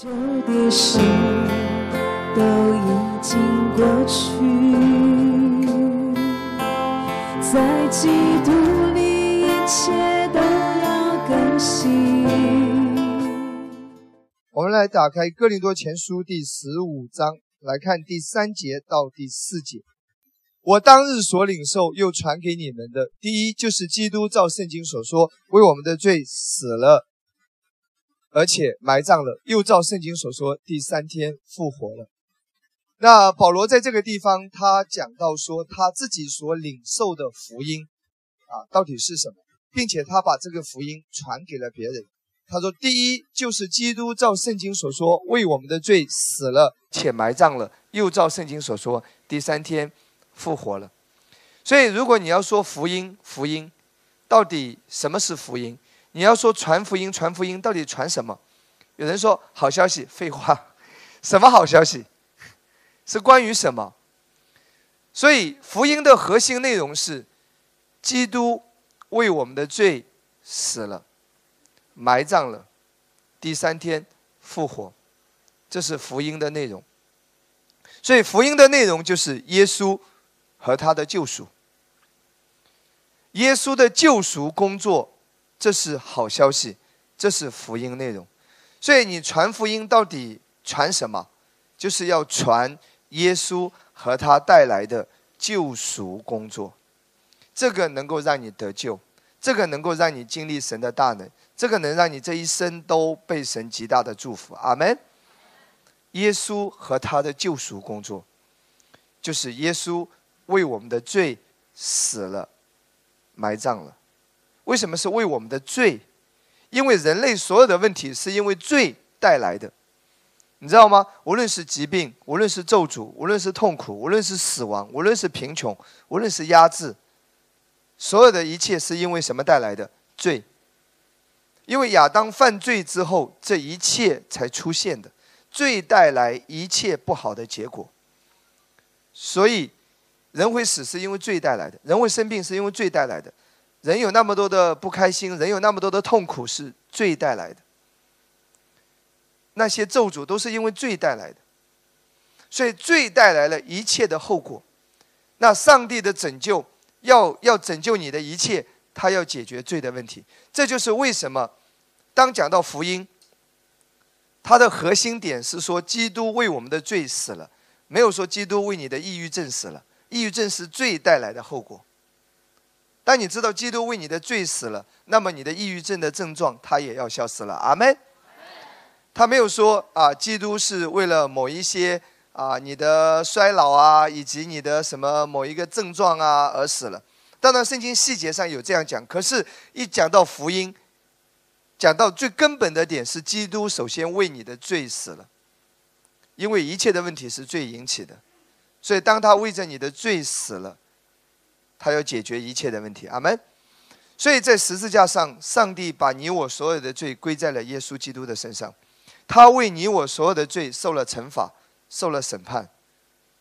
旧的事都已经过去，在基督里一切都要更新。我们来打开《哥林多前书》第十五章，来看第三节到第四节。我当日所领受又传给你们的，第一就是基督照圣经所说，为我们的罪死了，而且埋葬了，又照圣经所说，第三天复活了。那保罗在这个地方，他讲到说他自己所领受的福音啊，到底是什么，并且他把这个福音传给了别人。他说，第一就是基督照圣经所说，为我们的罪死了，且埋葬了，又照圣经所说，第三天复活了。所以，如果你要说福音，福音到底什么是福音？你要说传福音，传福音到底传什么？有人说好消息，废话，什么好消息？是关于什么？所以，福音的核心内容是基督为我们的罪死了。埋葬了，第三天复活，这是福音的内容。所以福音的内容就是耶稣和他的救赎。耶稣的救赎工作，这是好消息，这是福音内容。所以你传福音到底传什么？就是要传耶稣和他带来的救赎工作，这个能够让你得救，这个能够让你经历神的大能。这个能让你这一生都被神极大的祝福，阿门。耶稣和他的救赎工作，就是耶稣为我们的罪死了、埋葬了。为什么是为我们的罪？因为人类所有的问题是因为罪带来的，你知道吗？无论是疾病，无论是咒诅，无论是痛苦，无论是死亡，无论是贫穷，无论是压制，所有的一切是因为什么带来的？罪。因为亚当犯罪之后，这一切才出现的，罪带来一切不好的结果。所以，人会死是因为罪带来的，人会生病是因为罪带来的，人有那么多的不开心，人有那么多的痛苦是罪带来的。那些咒诅都是因为罪带来的，所以罪带来了一切的后果。那上帝的拯救要要拯救你的一切，他要解决罪的问题，这就是为什么。当讲到福音，它的核心点是说基督为我们的罪死了，没有说基督为你的抑郁症死了。抑郁症是罪带来的后果。当你知道基督为你的罪死了，那么你的抑郁症的症状它也要消失了。阿门。他没有说啊，基督是为了某一些啊你的衰老啊，以及你的什么某一个症状啊而死了。当然，圣经细节上有这样讲，可是，一讲到福音。讲到最根本的点是，基督首先为你的罪死了，因为一切的问题是罪引起的，所以当他为着你的罪死了，他要解决一切的问题。阿门。所以在十字架上，上帝把你我所有的罪归在了耶稣基督的身上，他为你我所有的罪受了惩罚，受了审判，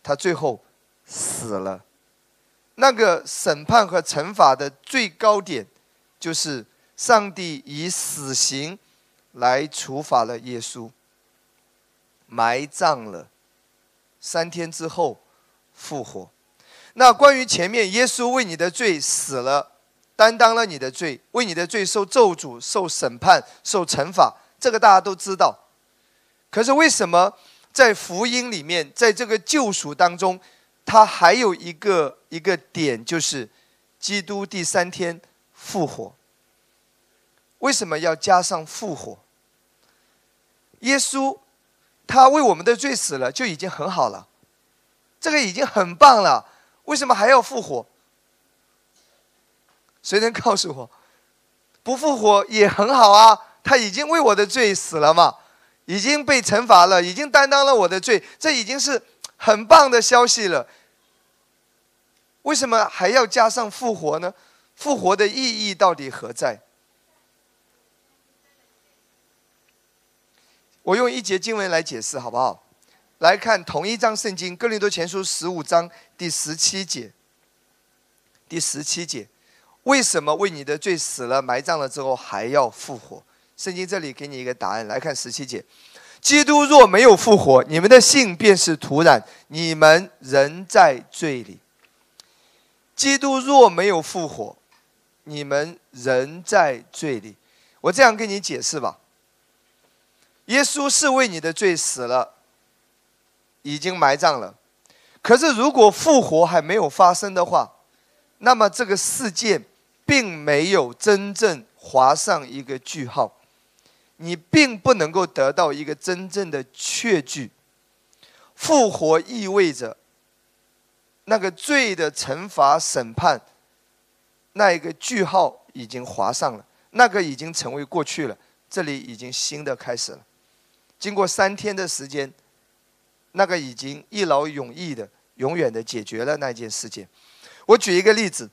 他最后死了。那个审判和惩罚的最高点，就是。上帝以死刑来处罚了耶稣，埋葬了，三天之后复活。那关于前面耶稣为你的罪死了，担当了你的罪，为你的罪受咒诅、受审判、受惩罚，这个大家都知道。可是为什么在福音里面，在这个救赎当中，它还有一个一个点，就是基督第三天复活？为什么要加上复活？耶稣他为我们的罪死了，就已经很好了，这个已经很棒了。为什么还要复活？谁能告诉我？不复活也很好啊，他已经为我的罪死了嘛，已经被惩罚了，已经担当了我的罪，这已经是很棒的消息了。为什么还要加上复活呢？复活的意义到底何在？我用一节经文来解释，好不好？来看同一章圣经《哥林多前书》十五章第十七节。第十七节，为什么为你的罪死了、埋葬了之后还要复活？圣经这里给你一个答案。来看十七节，基督若没有复活，你们的信便是徒然，你们仍在罪里。基督若没有复活，你们仍在罪里。我这样跟你解释吧：耶稣是为你的罪死了，已经埋葬了。可是如果复活还没有发生的话，那么这个事件并没有真正划上一个句号。你并不能够得到一个真正的确据。复活意味着那个罪的惩罚、审判，那一个句号已经划上了，那个已经成为过去了。这里已经新的开始了。经过三天的时间，那个已经一劳永逸的、永远的解决了那件事件。我举一个例子：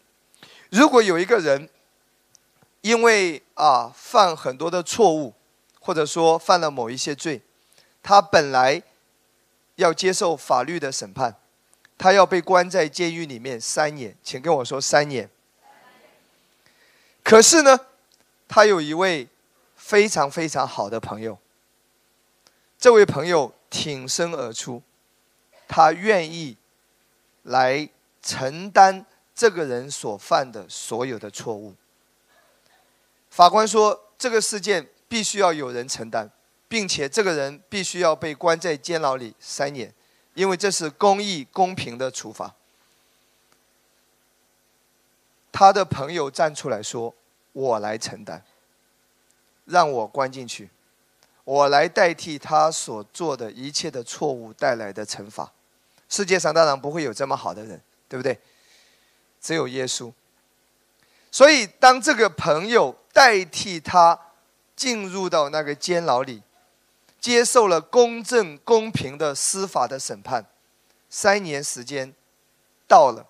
如果有一个人因为啊犯很多的错误，或者说犯了某一些罪，他本来要接受法律的审判，他要被关在监狱里面三年，请跟我说三年。可是呢，他有一位非常非常好的朋友，这位朋友挺身而出，他愿意来承担这个人所犯的所有的错误。法官说这个事件。必须要有人承担，并且这个人必须要被关在监牢里三年，因为这是公义公平的处罚。他的朋友站出来说：“我来承担，让我关进去，我来代替他所做的一切的错误带来的惩罚。”世界上当然不会有这么好的人，对不对？只有耶稣。所以，当这个朋友代替他。进入到那个监牢里，接受了公正公平的司法的审判。三年时间到了，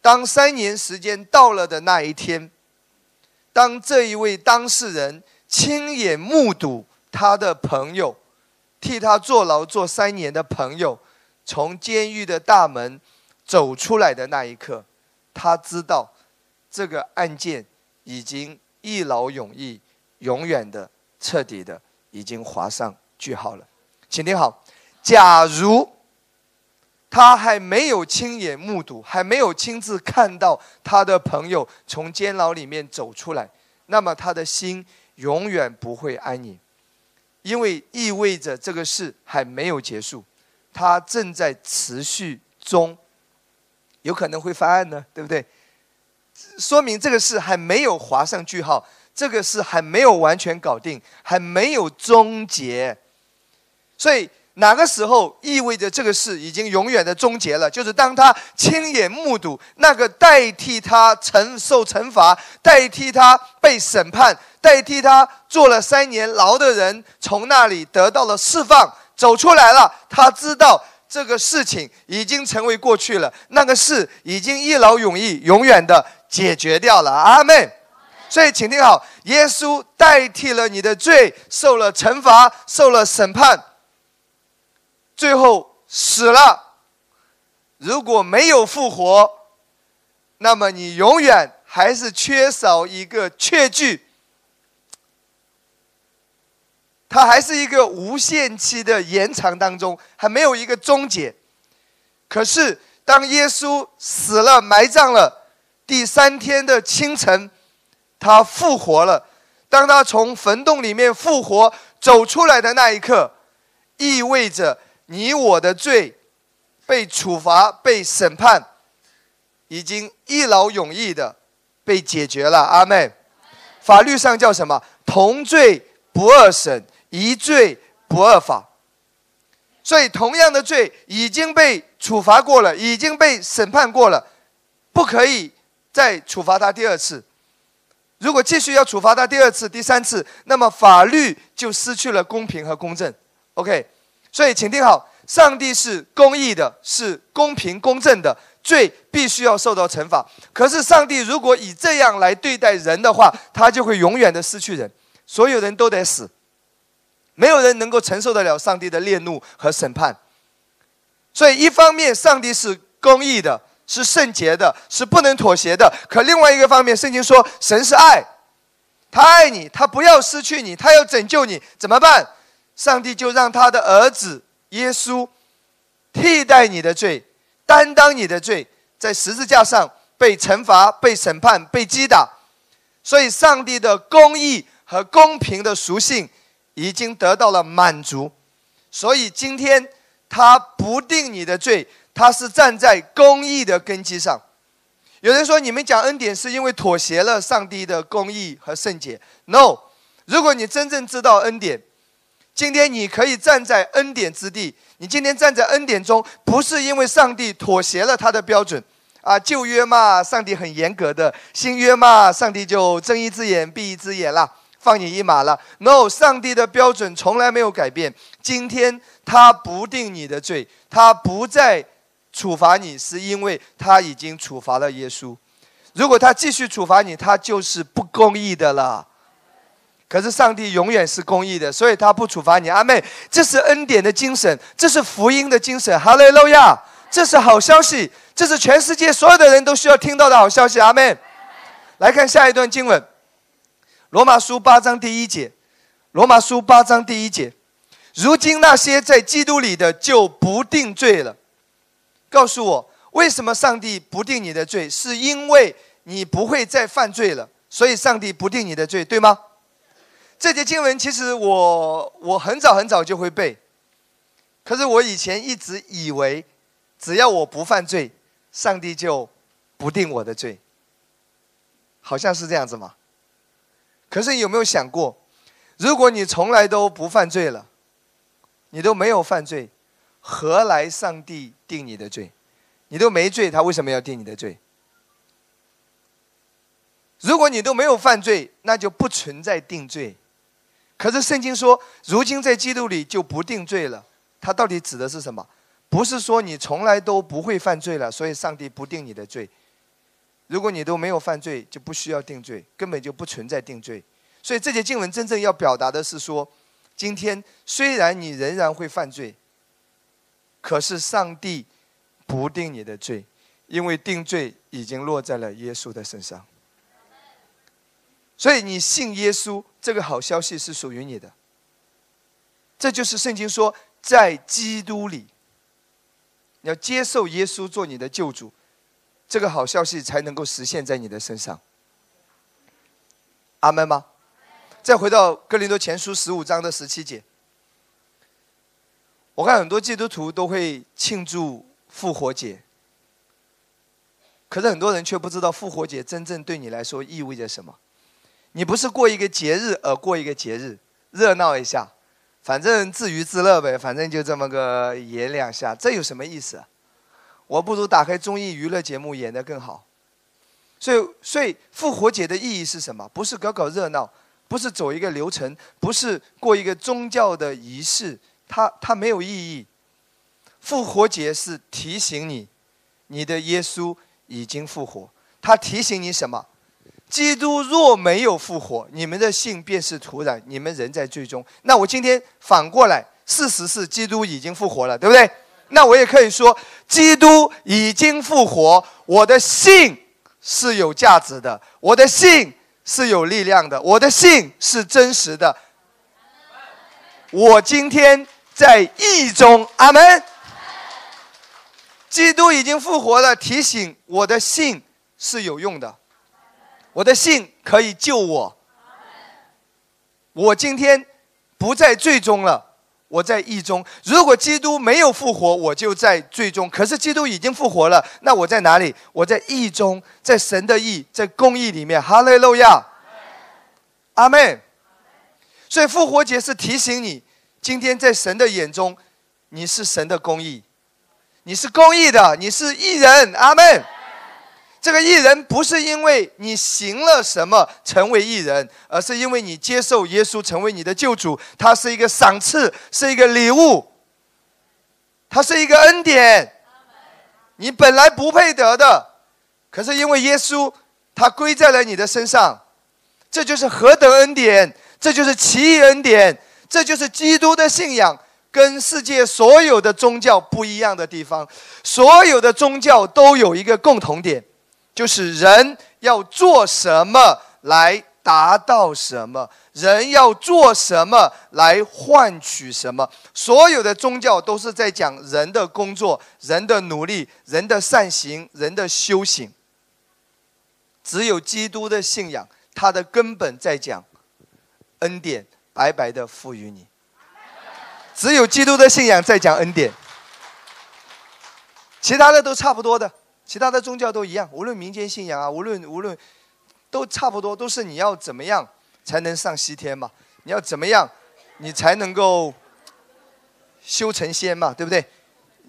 当三年时间到了的那一天，当这一位当事人亲眼目睹他的朋友替他坐牢坐三年的朋友从监狱的大门走出来的那一刻，他知道这个案件已经一劳永逸。永远的、彻底的，已经划上句号了。请听好，假如他还没有亲眼目睹，还没有亲自看到他的朋友从监牢里面走出来，那么他的心永远不会安宁，因为意味着这个事还没有结束，它正在持续中，有可能会翻案呢，对不对？说明这个事还没有划上句号。这个事还没有完全搞定，还没有终结，所以哪个时候意味着这个事已经永远的终结了？就是当他亲眼目睹那个代替他承受惩罚、代替他被审判、代替他坐了三年牢的人从那里得到了释放，走出来了。他知道这个事情已经成为过去了，那个事已经一劳永逸、永远的解决掉了。阿门。所以，请听好，耶稣代替了你的罪，受了惩罚，受了审判，最后死了。如果没有复活，那么你永远还是缺少一个确据，它还是一个无限期的延长当中，还没有一个终结。可是，当耶稣死了、埋葬了，第三天的清晨。他复活了。当他从坟洞里面复活走出来的那一刻，意味着你我的罪被处罚、被审判，已经一劳永逸的被解决了。阿妹，法律上叫什么？同罪不二审，一罪不二罚。所以，同样的罪已经被处罚过了，已经被审判过了，不可以再处罚他第二次。如果继续要处罚他第二次、第三次，那么法律就失去了公平和公正。OK，所以请听好，上帝是公义的，是公平公正的，罪必须要受到惩罚。可是上帝如果以这样来对待人的话，他就会永远的失去人，所有人都得死，没有人能够承受得了上帝的烈怒和审判。所以一方面，上帝是公义的。是圣洁的，是不能妥协的。可另外一个方面，圣经说神是爱，他爱你，他不要失去你，他要拯救你，怎么办？上帝就让他的儿子耶稣替代你的罪，担当你的罪，在十字架上被惩罚、被审判、被击打。所以，上帝的公义和公平的属性已经得到了满足。所以，今天他不定你的罪，他是站在公义的根基上。有人说，你们讲恩典是因为妥协了上帝的公义和圣洁。No，如果你真正知道恩典，今天你可以站在恩典之地。你今天站在恩典中，不是因为上帝妥协了他的标准。啊，旧约嘛，上帝很严格的；新约嘛，上帝就睁一只眼闭一只眼了，放你一马了。No，上帝的标准从来没有改变。今天他不定你的罪，他不再处罚你，是因为他已经处罚了耶稣。如果他继续处罚你，他就是不公义的了。可是上帝永远是公义的，所以他不处罚你。阿妹，这是恩典的精神，这是福音的精神。哈利路亚，这是好消息。这是全世界所有的人都需要听到的好消息，阿妹。来看下一段经文，《罗马书》八章第一节，《罗马书》八章第一节，如今那些在基督里的就不定罪了。告诉我，为什么上帝不定你的罪？是因为你不会再犯罪了，所以上帝不定你的罪，对吗？这节经文其实我我很早很早就会背，可是我以前一直以为，只要我不犯罪。上帝就不定我的罪，好像是这样子嘛？可是你有没有想过，如果你从来都不犯罪了，你都没有犯罪，何来上帝定你的罪？你都没罪，他为什么要定你的罪？如果你都没有犯罪，那就不存在定罪。可是圣经说，如今在基督里就不定罪了，它到底指的是什么？不是说你从来都不会犯罪了，所以上帝不定你的罪。如果你都没有犯罪，就不需要定罪，根本就不存在定罪。所以这节经文真正要表达的是说，今天虽然你仍然会犯罪，可是上帝不定你的罪，因为定罪已经落在了耶稣的身上。所以你信耶稣，这个好消息是属于你的。这就是圣经说，在基督里。你要接受耶稣做你的救主，这个好消息才能够实现在你的身上。阿门吗？再回到哥林多前书十五章的十七节，我看很多基督徒都会庆祝复活节，可是很多人却不知道复活节真正对你来说意味着什么。你不是过一个节日而过一个节日，热闹一下。反正自娱自乐呗，反正就这么个演两下，这有什么意思？我不如打开综艺娱乐节目演得更好。所以，所以复活节的意义是什么？不是搞搞热闹，不是走一个流程，不是过一个宗教的仪式，它它没有意义。复活节是提醒你，你的耶稣已经复活。他提醒你什么？基督若没有复活，你们的信便是徒然，你们仍在最终。那我今天反过来，事实是基督已经复活了，对不对？那我也可以说，基督已经复活，我的信是有价值的，我的信是有力量的，我的信是真实的。我今天在义中，阿门。基督已经复活了，提醒我的信是有用的。我的信可以救我。我今天不在最终了，我在意中。如果基督没有复活，我就在最终。可是基督已经复活了，那我在哪里？我在意中，在神的意，在公义里面。哈利路亚，阿门。所以复活节是提醒你，今天在神的眼中，你是神的公义，你是公义的，你是义人。阿门。这个艺人不是因为你行了什么成为艺人，而是因为你接受耶稣成为你的救主，他是一个赏赐，是一个礼物，他是一个恩典，你本来不配得的，可是因为耶稣，他归在了你的身上，这就是何等恩典，这就是奇异恩典，这就是基督的信仰跟世界所有的宗教不一样的地方，所有的宗教都有一个共同点。就是人要做什么来达到什么，人要做什么来换取什么。所有的宗教都是在讲人的工作、人的努力、人的善行、人的修行。只有基督的信仰，它的根本在讲恩典白白的赋予你。只有基督的信仰在讲恩典，其他的都差不多的，其他的宗教都一样，无论民间信仰啊，无论无论，都差不多，都是你要怎么样才能上西天嘛？你要怎么样，你才能够修成仙嘛？对不对？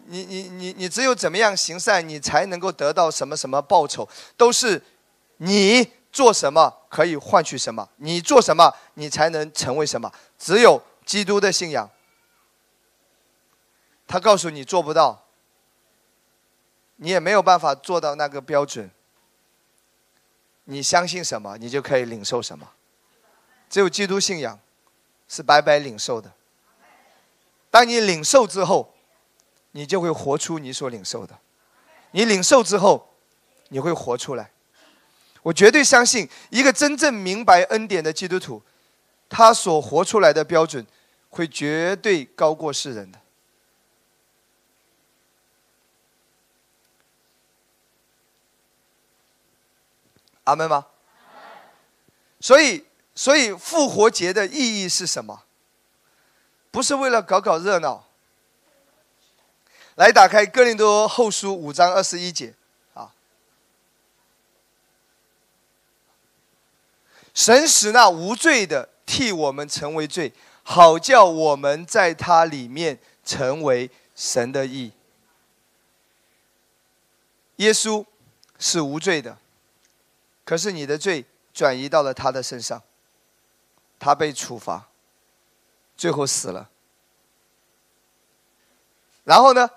你你你你只有怎么样行善，你才能够得到什么什么报酬？都是你做什么可以换取什么，你做什么你才能成为什么？只有基督的信仰。他告诉你做不到，你也没有办法做到那个标准。你相信什么，你就可以领受什么。只有基督信仰是白白领受的。当你领受之后，你就会活出你所领受的。你领受之后，你会活出来。我绝对相信，一个真正明白恩典的基督徒，他所活出来的标准，会绝对高过世人的。阿门吗？所以，所以复活节的意义是什么？不是为了搞搞热闹。来，打开哥林多后书五章二十一节，啊，神使那无罪的替我们成为罪，好叫我们在他里面成为神的义。耶稣是无罪的。可是你的罪转移到了他的身上，他被处罚，最后死了。然后呢，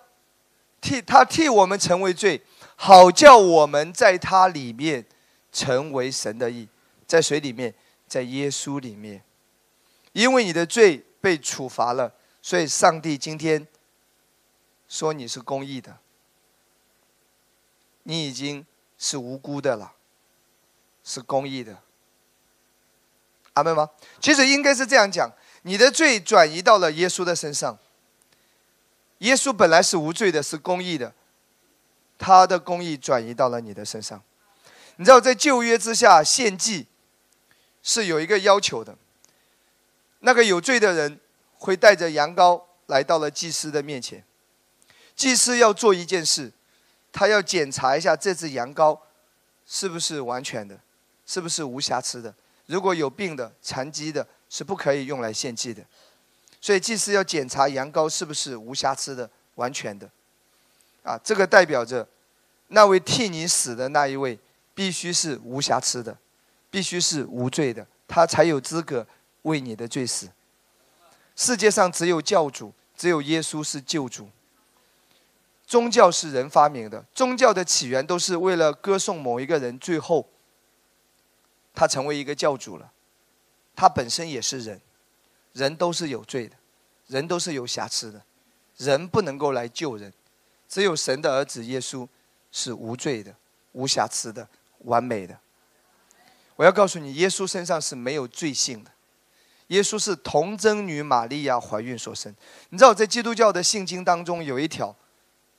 替他替我们成为罪，好叫我们在他里面成为神的义，在水里面？在耶稣里面。因为你的罪被处罚了，所以上帝今天说你是公义的，你已经是无辜的了。是公义的，阿门吗？其实应该是这样讲：你的罪转移到了耶稣的身上。耶稣本来是无罪的，是公义的，他的公义转移到了你的身上。你知道，在旧约之下献祭是有一个要求的，那个有罪的人会带着羊羔来到了祭司的面前，祭司要做一件事，他要检查一下这只羊羔是不是完全的。是不是无瑕疵的？如果有病的、残疾的，是不可以用来献祭的。所以祭司要检查羊羔是不是无瑕疵的、完全的。啊，这个代表着那位替你死的那一位必须是无瑕疵的，必须是无罪的，他才有资格为你的罪死。世界上只有教主，只有耶稣是救主。宗教是人发明的，宗教的起源都是为了歌颂某一个人，最后。他成为一个教主了，他本身也是人，人都是有罪的，人都是有瑕疵的，人不能够来救人，只有神的儿子耶稣是无罪的、无瑕疵的、完美的。我要告诉你，耶稣身上是没有罪性的，耶稣是童贞女玛利亚怀孕所生。你知道，在基督教的信经当中有一条，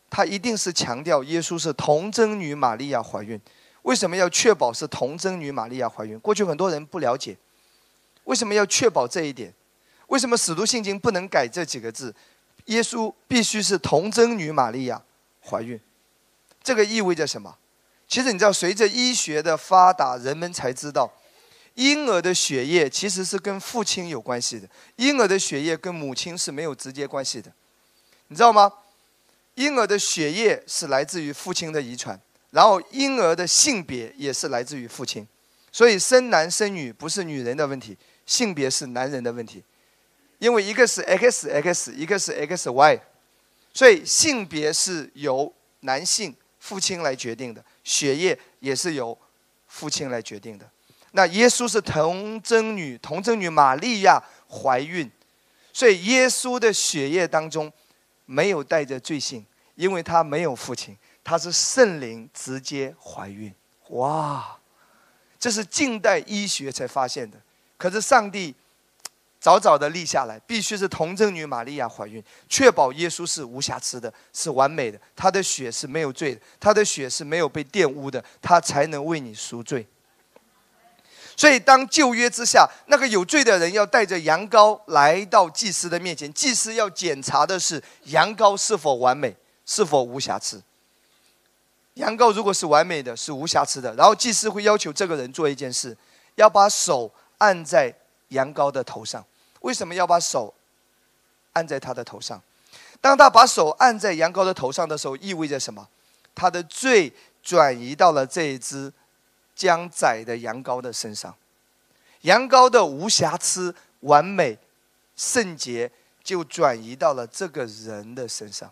他一定是强调耶稣是童贞女玛利亚怀孕。为什么要确保是童贞女玛利亚怀孕？过去很多人不了解，为什么要确保这一点？为什么使徒信经不能改这几个字？耶稣必须是童贞女玛利亚怀孕，这个意味着什么？其实你知道，随着医学的发达，人们才知道，婴儿的血液其实是跟父亲有关系的，婴儿的血液跟母亲是没有直接关系的，你知道吗？婴儿的血液是来自于父亲的遗传。然后婴儿的性别也是来自于父亲，所以生男生女不是女人的问题，性别是男人的问题，因为一个是 X X，一个是 X Y，所以性别是由男性父亲来决定的，血液也是由父亲来决定的。那耶稣是童贞女，童贞女玛利亚怀孕，所以耶稣的血液当中没有带着罪性，因为他没有父亲。她是圣灵直接怀孕，哇！这是近代医学才发现的。可是上帝早早的立下来，必须是童贞女玛利亚怀孕，确保耶稣是无瑕疵的，是完美的，他的血是没有罪的，他的血是没有被玷污的，他才能为你赎罪。所以，当旧约之下那个有罪的人要带着羊羔来到祭司的面前，祭司要检查的是羊羔是否完美，是否无瑕疵。羊羔如果是完美的，是无瑕疵的，然后祭司会要求这个人做一件事，要把手按在羊羔的头上。为什么要把手按在他的头上？当他把手按在羊羔的头上的时候，意味着什么？他的罪转移到了这一只将宰的羊羔的身上，羊羔的无瑕疵、完美、圣洁就转移到了这个人的身上。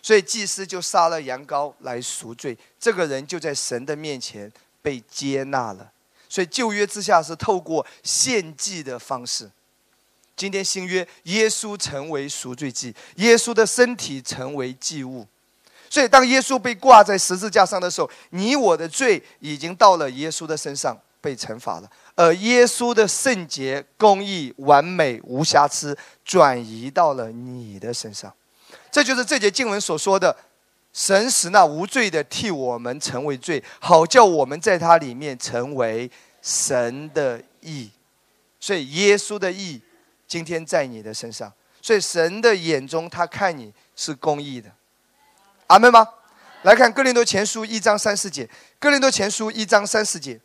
所以祭司就杀了羊羔来赎罪，这个人就在神的面前被接纳了。所以旧约之下是透过献祭的方式，今天新约耶稣成为赎罪祭，耶稣的身体成为祭物。所以当耶稣被挂在十字架上的时候，你我的罪已经到了耶稣的身上被惩罚了，而耶稣的圣洁、公义、完美、无瑕疵转移到了你的身上。这就是这节经文所说的：“神使那无罪的替我们成为罪，好叫我们在他里面成为神的义。”所以耶稣的义今天在你的身上，所以神的眼中他看你是公义的。阿门吗？来看哥林多前书一章三四节，哥林多前书一章三四节，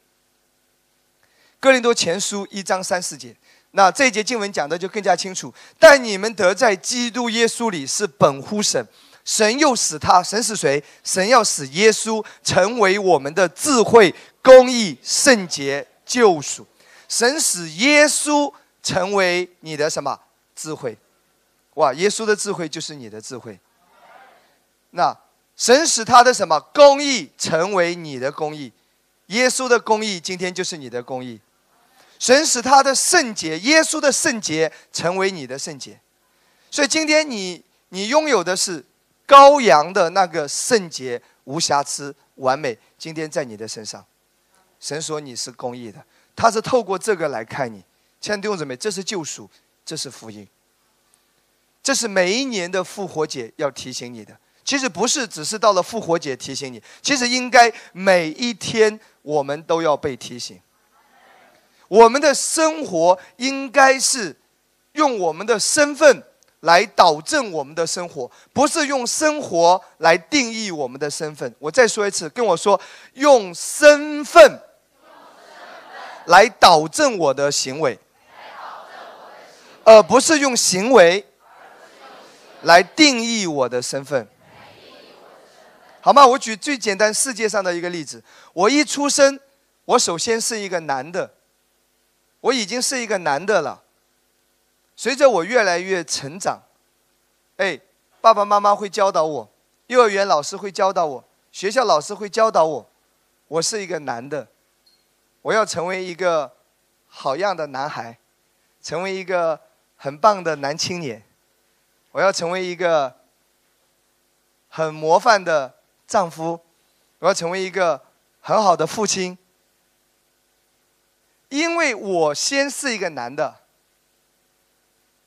哥林多前书一章三四节。那这一节经文讲的就更加清楚。但你们得在基督耶稣里是本乎神，神又使他，神是谁？神要使耶稣成为我们的智慧、公义、圣洁、救赎。神使耶稣成为你的什么智慧？哇！耶稣的智慧就是你的智慧。那神使他的什么公义成为你的公义？耶稣的公义今天就是你的公义。神使他的圣洁，耶稣的圣洁成为你的圣洁，所以今天你你拥有的是羔羊的那个圣洁、无瑕疵、完美。今天在你的身上，神说你是公义的，他是透过这个来看你。亲爱的弟兄姊妹，这是救赎，这是福音，这是每一年的复活节要提醒你的。其实不是只是到了复活节提醒你，其实应该每一天我们都要被提醒。我们的生活应该是用我们的身份来导正我们的生活，不是用生活来定义我们的身份。我再说一次，跟我说，用身份来导正我的行为，而不是用行为来定义我的身份。好吗？我举最简单世界上的一个例子：我一出生，我首先是一个男的。我已经是一个男的了。随着我越来越成长，哎，爸爸妈妈会教导我，幼儿园老师会教导我，学校老师会教导我，我是一个男的，我要成为一个好样的男孩，成为一个很棒的男青年，我要成为一个很模范的丈夫，我要成为一个很好的父亲。因为我先是一个男的，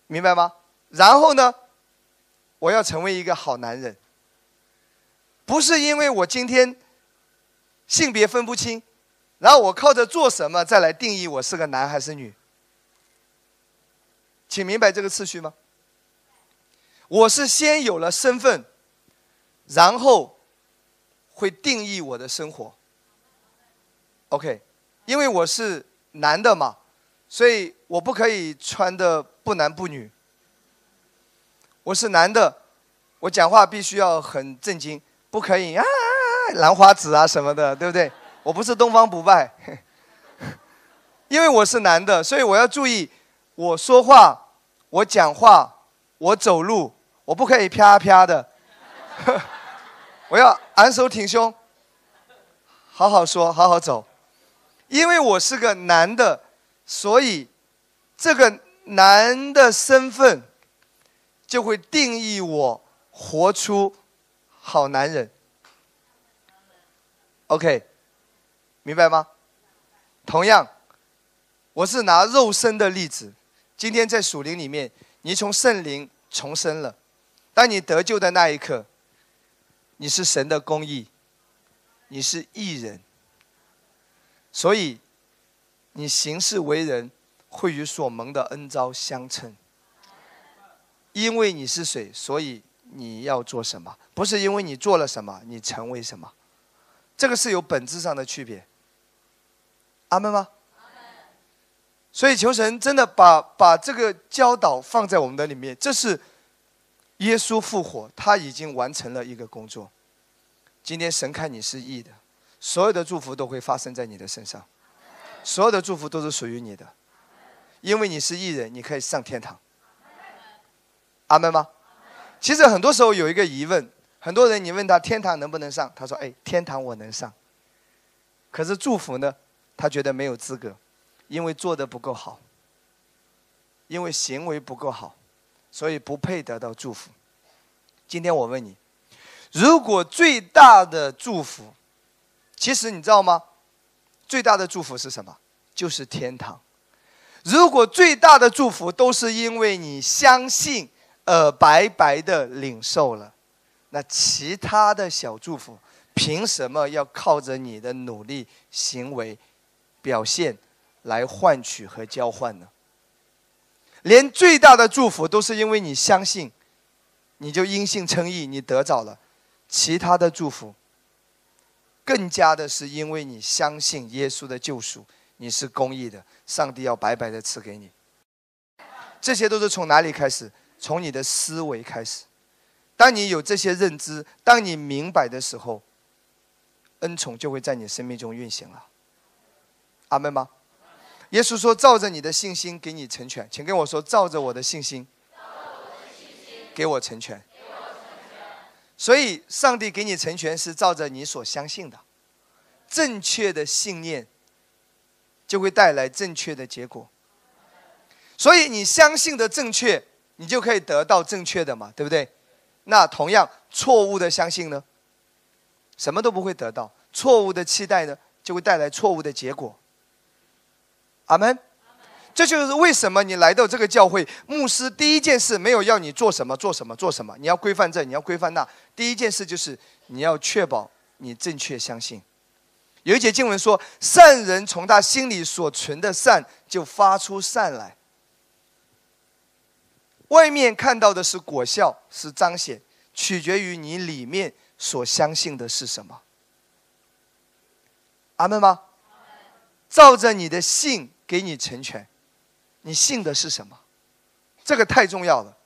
明白吗？然后呢，我要成为一个好男人。不是因为我今天性别分不清，然后我靠着做什么再来定义我是个男还是女。请明白这个次序吗？我是先有了身份，然后会定义我的生活。OK，因为我是。男的嘛，所以我不可以穿的不男不女。我是男的，我讲话必须要很正经，不可以啊兰花指啊什么的，对不对？我不是东方不败，因为我是男的，所以我要注意，我说话，我讲话，我走路，我不可以啪啪的，我要昂首挺胸，好好说，好好走。因为我是个男的，所以这个男的身份就会定义我活出好男人。OK，明白吗？同样，我是拿肉身的例子。今天在属灵里面，你从圣灵重生了。当你得救的那一刻，你是神的公义，你是义人。所以，你行事为人会与所蒙的恩招相称。因为你是谁，所以你要做什么？不是因为你做了什么，你成为什么？这个是有本质上的区别。阿门吗？所以求神真的把把这个教导放在我们的里面，这是耶稣复活，他已经完成了一个工作。今天神看你是义的。所有的祝福都会发生在你的身上，所有的祝福都是属于你的，因为你是艺人，你可以上天堂。阿门吗？其实很多时候有一个疑问，很多人你问他天堂能不能上，他说：“哎，天堂我能上。”可是祝福呢？他觉得没有资格，因为做的不够好，因为行为不够好，所以不配得到祝福。今天我问你，如果最大的祝福？其实你知道吗？最大的祝福是什么？就是天堂。如果最大的祝福都是因为你相信而白白的领受了，那其他的小祝福凭什么要靠着你的努力、行为、表现来换取和交换呢？连最大的祝福都是因为你相信，你就因信称义，你得着了，其他的祝福。更加的是因为你相信耶稣的救赎，你是公义的，上帝要白白的赐给你。这些都是从哪里开始？从你的思维开始。当你有这些认知，当你明白的时候，恩宠就会在你生命中运行了。阿门吗？耶稣说：“照着你的信心给你成全。”请跟我说：“照着我的信心，给我成全。”所以，上帝给你成全是照着你所相信的，正确的信念就会带来正确的结果。所以，你相信的正确，你就可以得到正确的嘛，对不对？那同样，错误的相信呢，什么都不会得到；错误的期待呢，就会带来错误的结果。阿门。这就是为什么你来到这个教会，牧师第一件事没有要你做什么做什么做什么，你要规范这，你要规范那。第一件事就是你要确保你正确相信。有一节经文说：“善人从他心里所存的善就发出善来。”外面看到的是果效，是彰显，取决于你里面所相信的是什么。阿门吗？照着你的信给你成全。你信的是什么？这个太重要了。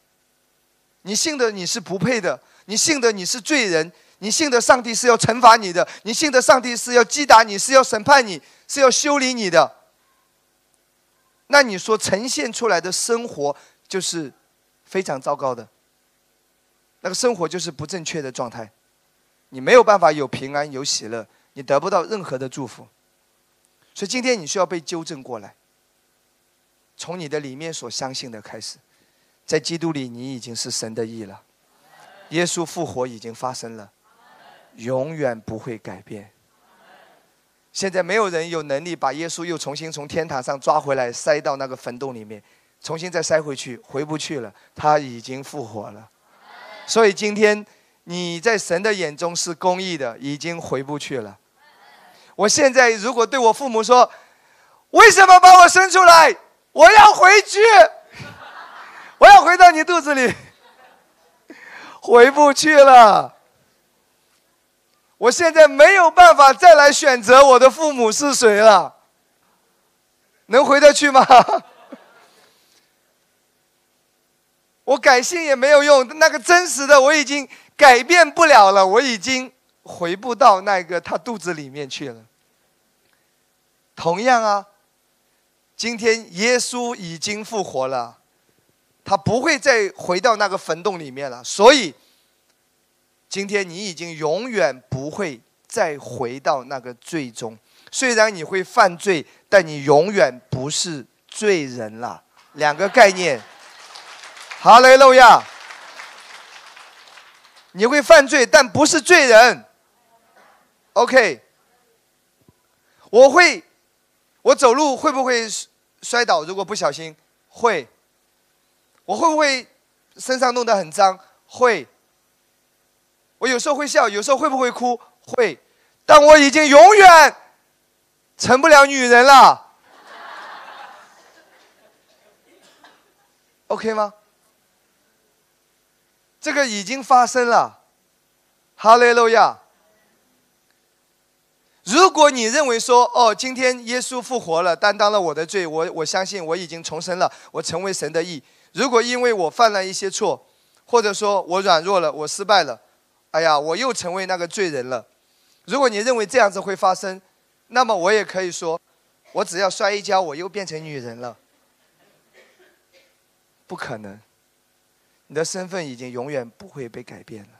你信的你是不配的，你信的你是罪人，你信的上帝是要惩罚你的，你信的上帝是要击打你，是要审判你，是要修理你的。那你说呈现出来的生活就是非常糟糕的，那个生活就是不正确的状态，你没有办法有平安有喜乐，你得不到任何的祝福。所以今天你需要被纠正过来。从你的里面所相信的开始，在基督里你已经是神的义了。耶稣复活已经发生了，永远不会改变。现在没有人有能力把耶稣又重新从天堂上抓回来，塞到那个坟洞里面，重新再塞回去，回不去了。他已经复活了，所以今天你在神的眼中是公义的，已经回不去了。我现在如果对我父母说，为什么把我生出来？我要回去，我要回到你肚子里，回不去了。我现在没有办法再来选择我的父母是谁了，能回得去吗？我改姓也没有用，那个真实的我已经改变不了了，我已经回不到那个他肚子里面去了。同样啊。今天耶稣已经复活了，他不会再回到那个坟洞里面了。所以，今天你已经永远不会再回到那个最终。虽然你会犯罪，但你永远不是罪人了。两个概念。哈雷路亚。你会犯罪，但不是罪人。OK。我会。我走路会不会摔倒？如果不小心，会。我会不会身上弄得很脏？会。我有时候会笑，有时候会不会哭？会。但我已经永远成不了女人了。OK 吗？这个已经发生了。哈利路亚。如果你认为说，哦，今天耶稣复活了，担当了我的罪，我我相信我已经重生了，我成为神的义。如果因为我犯了一些错，或者说我软弱了，我失败了，哎呀，我又成为那个罪人了。如果你认为这样子会发生，那么我也可以说，我只要摔一跤，我又变成女人了。不可能，你的身份已经永远不会被改变了。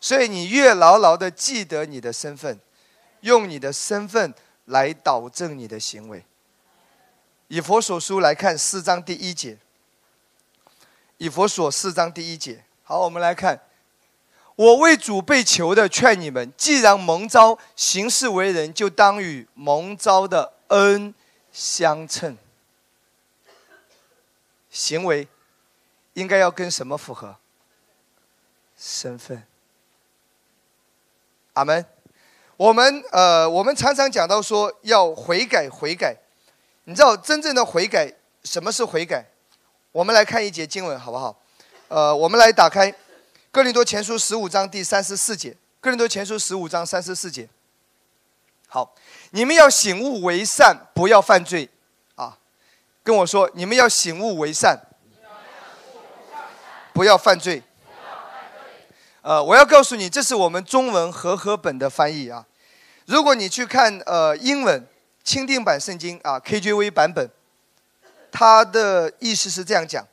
所以你越牢牢的记得你的身份，用你的身份来导正你的行为。以佛所书来看四章第一节。以佛所四章第一节，好，我们来看。我为主被囚的，劝你们：既然蒙召行事为人，就当与蒙召的恩相称。行为应该要跟什么符合？身份。阿门。我们呃，我们常常讲到说要悔改，悔改。你知道真正的悔改，什么是悔改？我们来看一节经文，好不好？呃，我们来打开《哥林多前书》十五章第三十四节，《哥林多前书》十五章三十四节。好，你们要醒悟为善，不要犯罪，啊，跟我说，你们要醒悟为善，不要犯罪。呃，我要告诉你，这是我们中文和合本的翻译啊。如果你去看呃英文钦定版圣经啊 KJV 版本。它的意思是这样讲：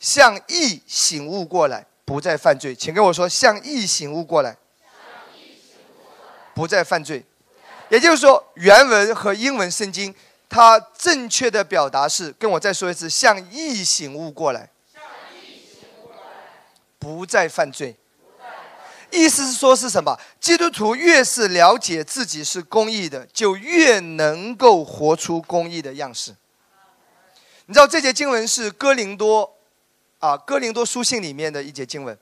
向义醒悟过来，不再犯罪。请跟我说，向义醒悟过来，不再犯罪。也就是说，原文和英文圣经，它正确的表达是：跟我再说一次，向义醒悟过来，不再犯罪。意思是说是什么？基督徒越是了解自己是公义的，就越能够活出公义的样式。你知道这节经文是哥林多，啊，哥林多书信里面的一节经文。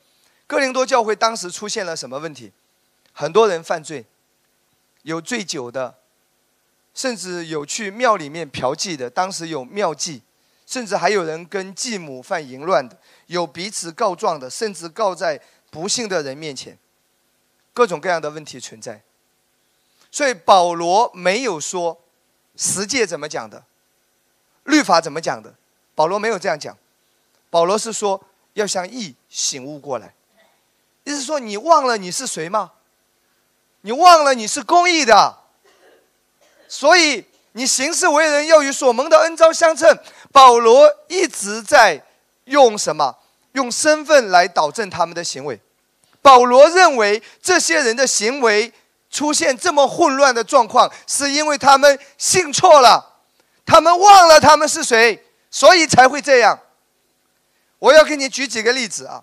哥林多教会当时出现了什么问题？很多人犯罪，有醉酒的，甚至有去庙里面嫖妓的。当时有庙妓，甚至还有人跟继母犯淫乱的，有彼此告状的，甚至告在不幸的人面前。各种各样的问题存在。所以保罗没有说十诫怎么讲的。律法怎么讲的？保罗没有这样讲，保罗是说要向义醒悟过来，意思说你忘了你是谁吗？你忘了你是公义的，所以你行事为人要与所蒙的恩招相称。保罗一直在用什么？用身份来导正他们的行为。保罗认为这些人的行为出现这么混乱的状况，是因为他们信错了。他们忘了他们是谁，所以才会这样。我要给你举几个例子啊。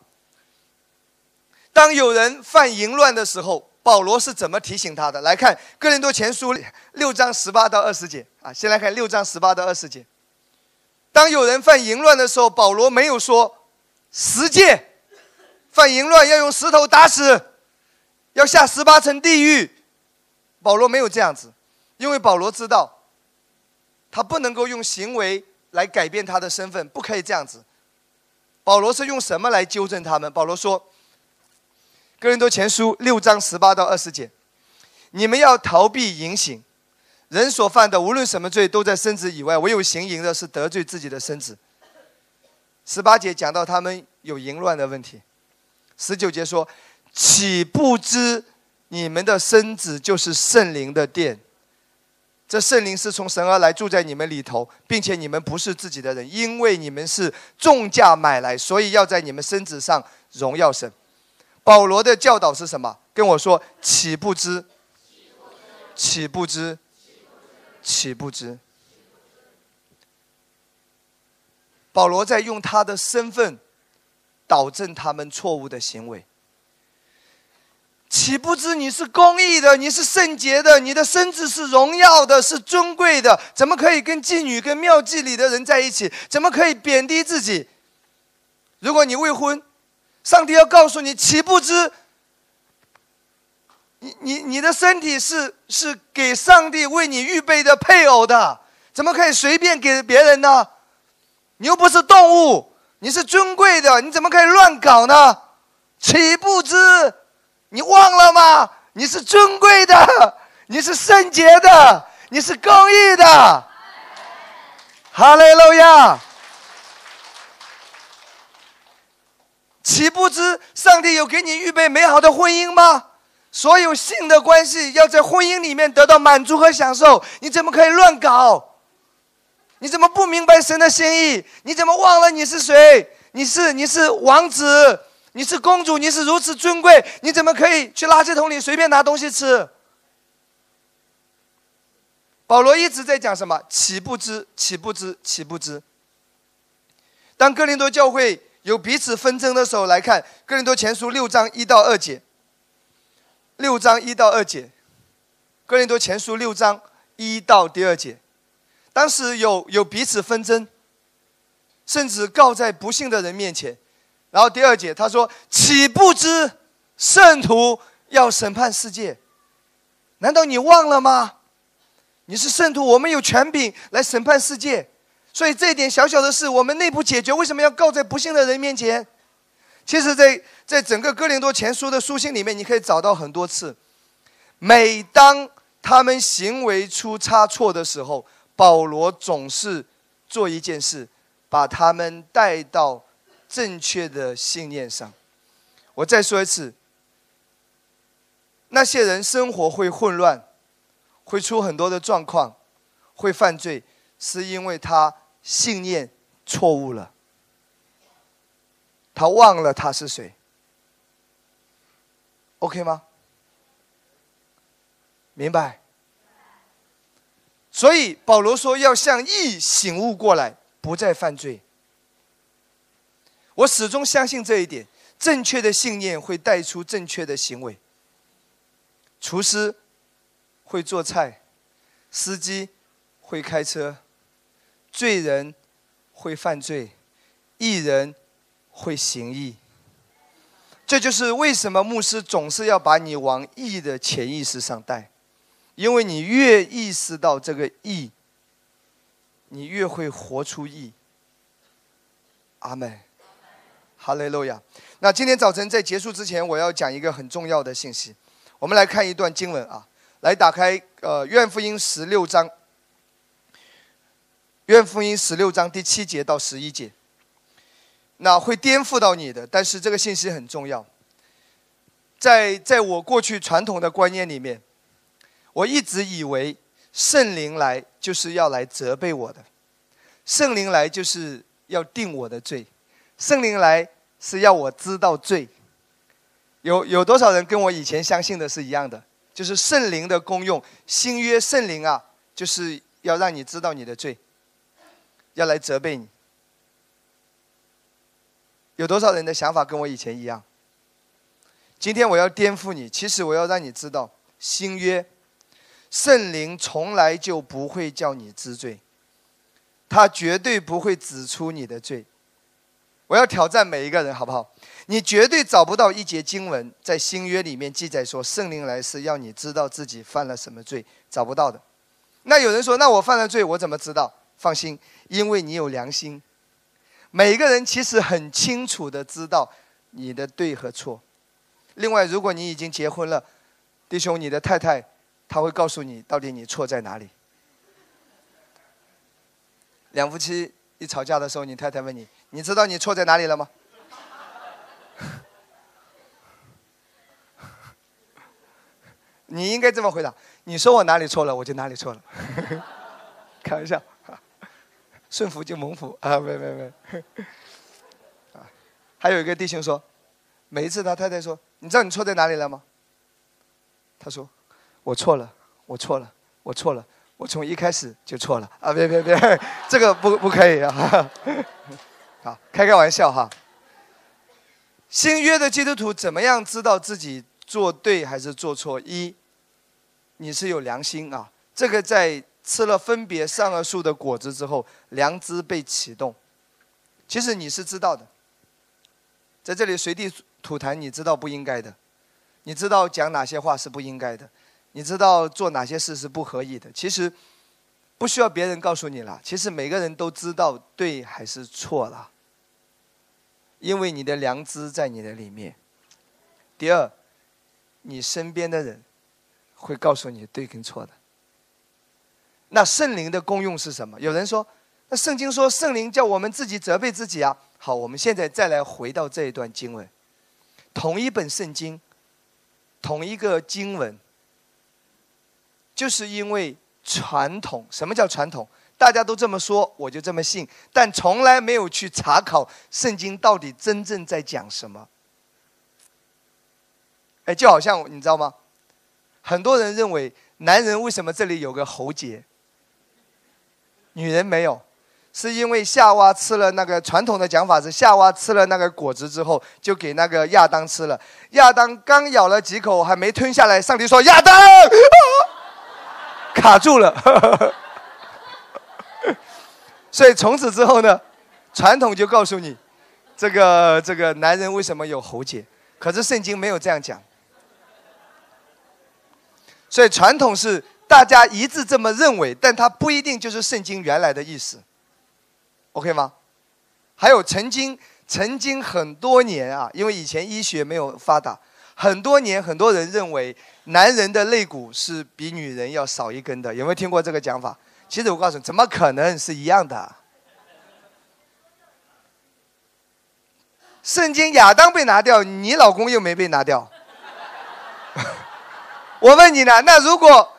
当有人犯淫乱的时候，保罗是怎么提醒他的？来看《哥林多前书》六章十八到二十节啊。先来看六章十八到二十节。当有人犯淫乱的时候，保罗没有说十诫，犯淫乱要用石头打死，要下十八层地狱。保罗没有这样子，因为保罗知道。他不能够用行为来改变他的身份，不可以这样子。保罗是用什么来纠正他们？保罗说，《哥林多前书》六章十八到二十节，你们要逃避淫行。人所犯的无论什么罪，都在身子以外；唯有行淫的，是得罪自己的身子。十八节讲到他们有淫乱的问题。十九节说，岂不知你们的身子就是圣灵的殿？这圣灵是从神而来，住在你们里头，并且你们不是自己的人，因为你们是重价买来，所以要在你们身子上荣耀神。保罗的教导是什么？跟我说，岂不知？岂不知？岂不知？保罗在用他的身份导正他们错误的行为。岂不知你是公义的，你是圣洁的，你的身子是荣耀的，是尊贵的？怎么可以跟妓女、跟庙妓里的人在一起？怎么可以贬低自己？如果你未婚，上帝要告诉你，岂不知你你你的身体是是给上帝为你预备的配偶的？怎么可以随便给别人呢？你又不是动物，你是尊贵的，你怎么可以乱搞呢？岂不知？你忘了吗？你是尊贵的，你是圣洁的，你是公义的。哈利路亚！岂不知上帝有给你预备美好的婚姻吗？所有性的关系要在婚姻里面得到满足和享受，你怎么可以乱搞？你怎么不明白神的心意？你怎么忘了你是谁？你是你是王子。你是公主，你是如此尊贵，你怎么可以去垃圾桶里随便拿东西吃？保罗一直在讲什么？岂不知？岂不知？岂不知？当哥林多教会有彼此纷争的时候，来看哥林多前书六章一到二节。六章一到二节，哥林多前书六章一到第二节，当时有有彼此纷争，甚至告在不幸的人面前。然后第二节他说：“岂不知圣徒要审判世界？难道你忘了吗？你是圣徒，我们有权柄来审判世界。所以这一点小小的事，我们内部解决，为什么要告在不幸的人面前？其实，在在整个哥林多前书的书信里面，你可以找到很多次。每当他们行为出差错的时候，保罗总是做一件事，把他们带到。”正确的信念上，我再说一次，那些人生活会混乱，会出很多的状况，会犯罪，是因为他信念错误了，他忘了他是谁。OK 吗？明白。所以保罗说要向义醒悟过来，不再犯罪。我始终相信这一点：正确的信念会带出正确的行为。厨师会做菜，司机会开车，罪人会犯罪，义人会行义。这就是为什么牧师总是要把你往义的潜意识上带，因为你越意识到这个义，你越会活出义。阿门。哈利路亚！那今天早晨在结束之前，我要讲一个很重要的信息。我们来看一段经文啊，来打开呃《愿福音》十六章，《愿福音》十六章第七节到十一节。那会颠覆到你的，但是这个信息很重要。在在我过去传统的观念里面，我一直以为圣灵来就是要来责备我的，圣灵来就是要定我的罪。圣灵来是要我知道罪，有有多少人跟我以前相信的是一样的？就是圣灵的功用，新约圣灵啊，就是要让你知道你的罪，要来责备你。有多少人的想法跟我以前一样？今天我要颠覆你，其实我要让你知道，新约圣灵从来就不会叫你知罪，他绝对不会指出你的罪。我要挑战每一个人，好不好？你绝对找不到一节经文在新约里面记载说圣灵来是要你知道自己犯了什么罪，找不到的。那有人说，那我犯了罪，我怎么知道？放心，因为你有良心。每个人其实很清楚的知道你的对和错。另外，如果你已经结婚了，弟兄，你的太太他会告诉你到底你错在哪里。两夫妻一吵架的时候，你太太问你。你知道你错在哪里了吗？你应该这么回答：你说我哪里错了，我就哪里错了。开玩笑，顺服就蒙福啊！没没没。啊，还有一个弟兄说，每一次他太太说：“你知道你错在哪里了吗？”他说：“我错了，我错了，我错了，我从一开始就错了啊！”别别别，这个不不可以啊。好开开玩笑哈。新约的基督徒怎么样知道自己做对还是做错？一，你是有良心啊，这个在吃了分别善恶树的果子之后，良知被启动。其实你是知道的，在这里随地吐痰，你知道不应该的，你知道讲哪些话是不应该的，你知道做哪些事是不合意的。其实不需要别人告诉你了，其实每个人都知道对还是错了，因为你的良知在你的里面。第二，你身边的人会告诉你对跟错的。那圣灵的功用是什么？有人说。那圣经说，圣灵叫我们自己责备自己啊。好，我们现在再来回到这一段经文，同一本圣经，同一个经文，就是因为传统。什么叫传统？大家都这么说，我就这么信，但从来没有去查考圣经到底真正在讲什么。哎，就好像你知道吗？很多人认为，男人为什么这里有个喉结，女人没有？是因为夏娃吃了那个传统的讲法是夏娃吃了那个果子之后，就给那个亚当吃了。亚当刚咬了几口，还没吞下来，上帝说：“亚当，卡住了。”所以从此之后呢，传统就告诉你，这个这个男人为什么有喉结？可是圣经没有这样讲。所以传统是大家一致这么认为，但它不一定就是圣经原来的意思。OK 吗？还有曾经曾经很多年啊，因为以前医学没有发达，很多年很多人认为男人的肋骨是比女人要少一根的。有没有听过这个讲法？其实我告诉你，怎么可能是一样的？圣经亚当被拿掉，你老公又没被拿掉。我问你呢，那如果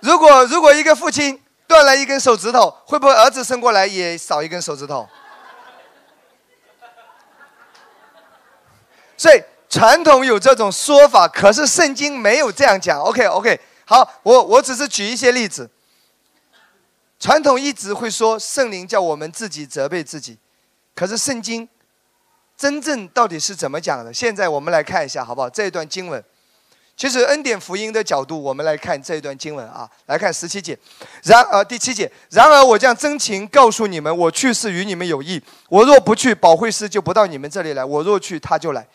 如果如果一个父亲？断了一根手指头，会不会儿子生过来也少一根手指头？所以传统有这种说法，可是圣经没有这样讲。OK OK，好，我我只是举一些例子。传统一直会说圣灵叫我们自己责备自己，可是圣经真正到底是怎么讲的？现在我们来看一下，好不好？这一段经文。其实恩典福音的角度，我们来看这一段经文啊，来看十七节，然而第七节，然而我将真情告诉你们，我去是与你们有益。我若不去，保惠师就不到你们这里来；我若去，他就来。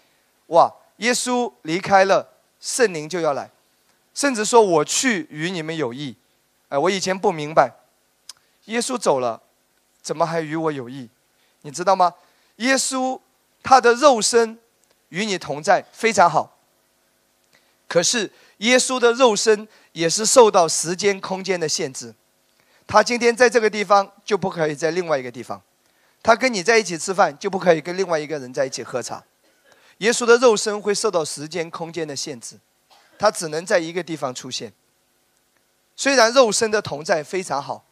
哇，耶稣离开了，圣灵就要来，甚至说我去与你们有益。哎，我以前不明白，耶稣走了，怎么还与我有益？你知道吗？耶稣他的肉身与你同在，非常好。可是耶稣的肉身也是受到时间、空间的限制，他今天在这个地方就不可以在另外一个地方，他跟你在一起吃饭就不可以跟另外一个人在一起喝茶。耶稣的肉身会受到时间、空间的限制，他只能在一个地方出现。虽然肉身的同在非常好，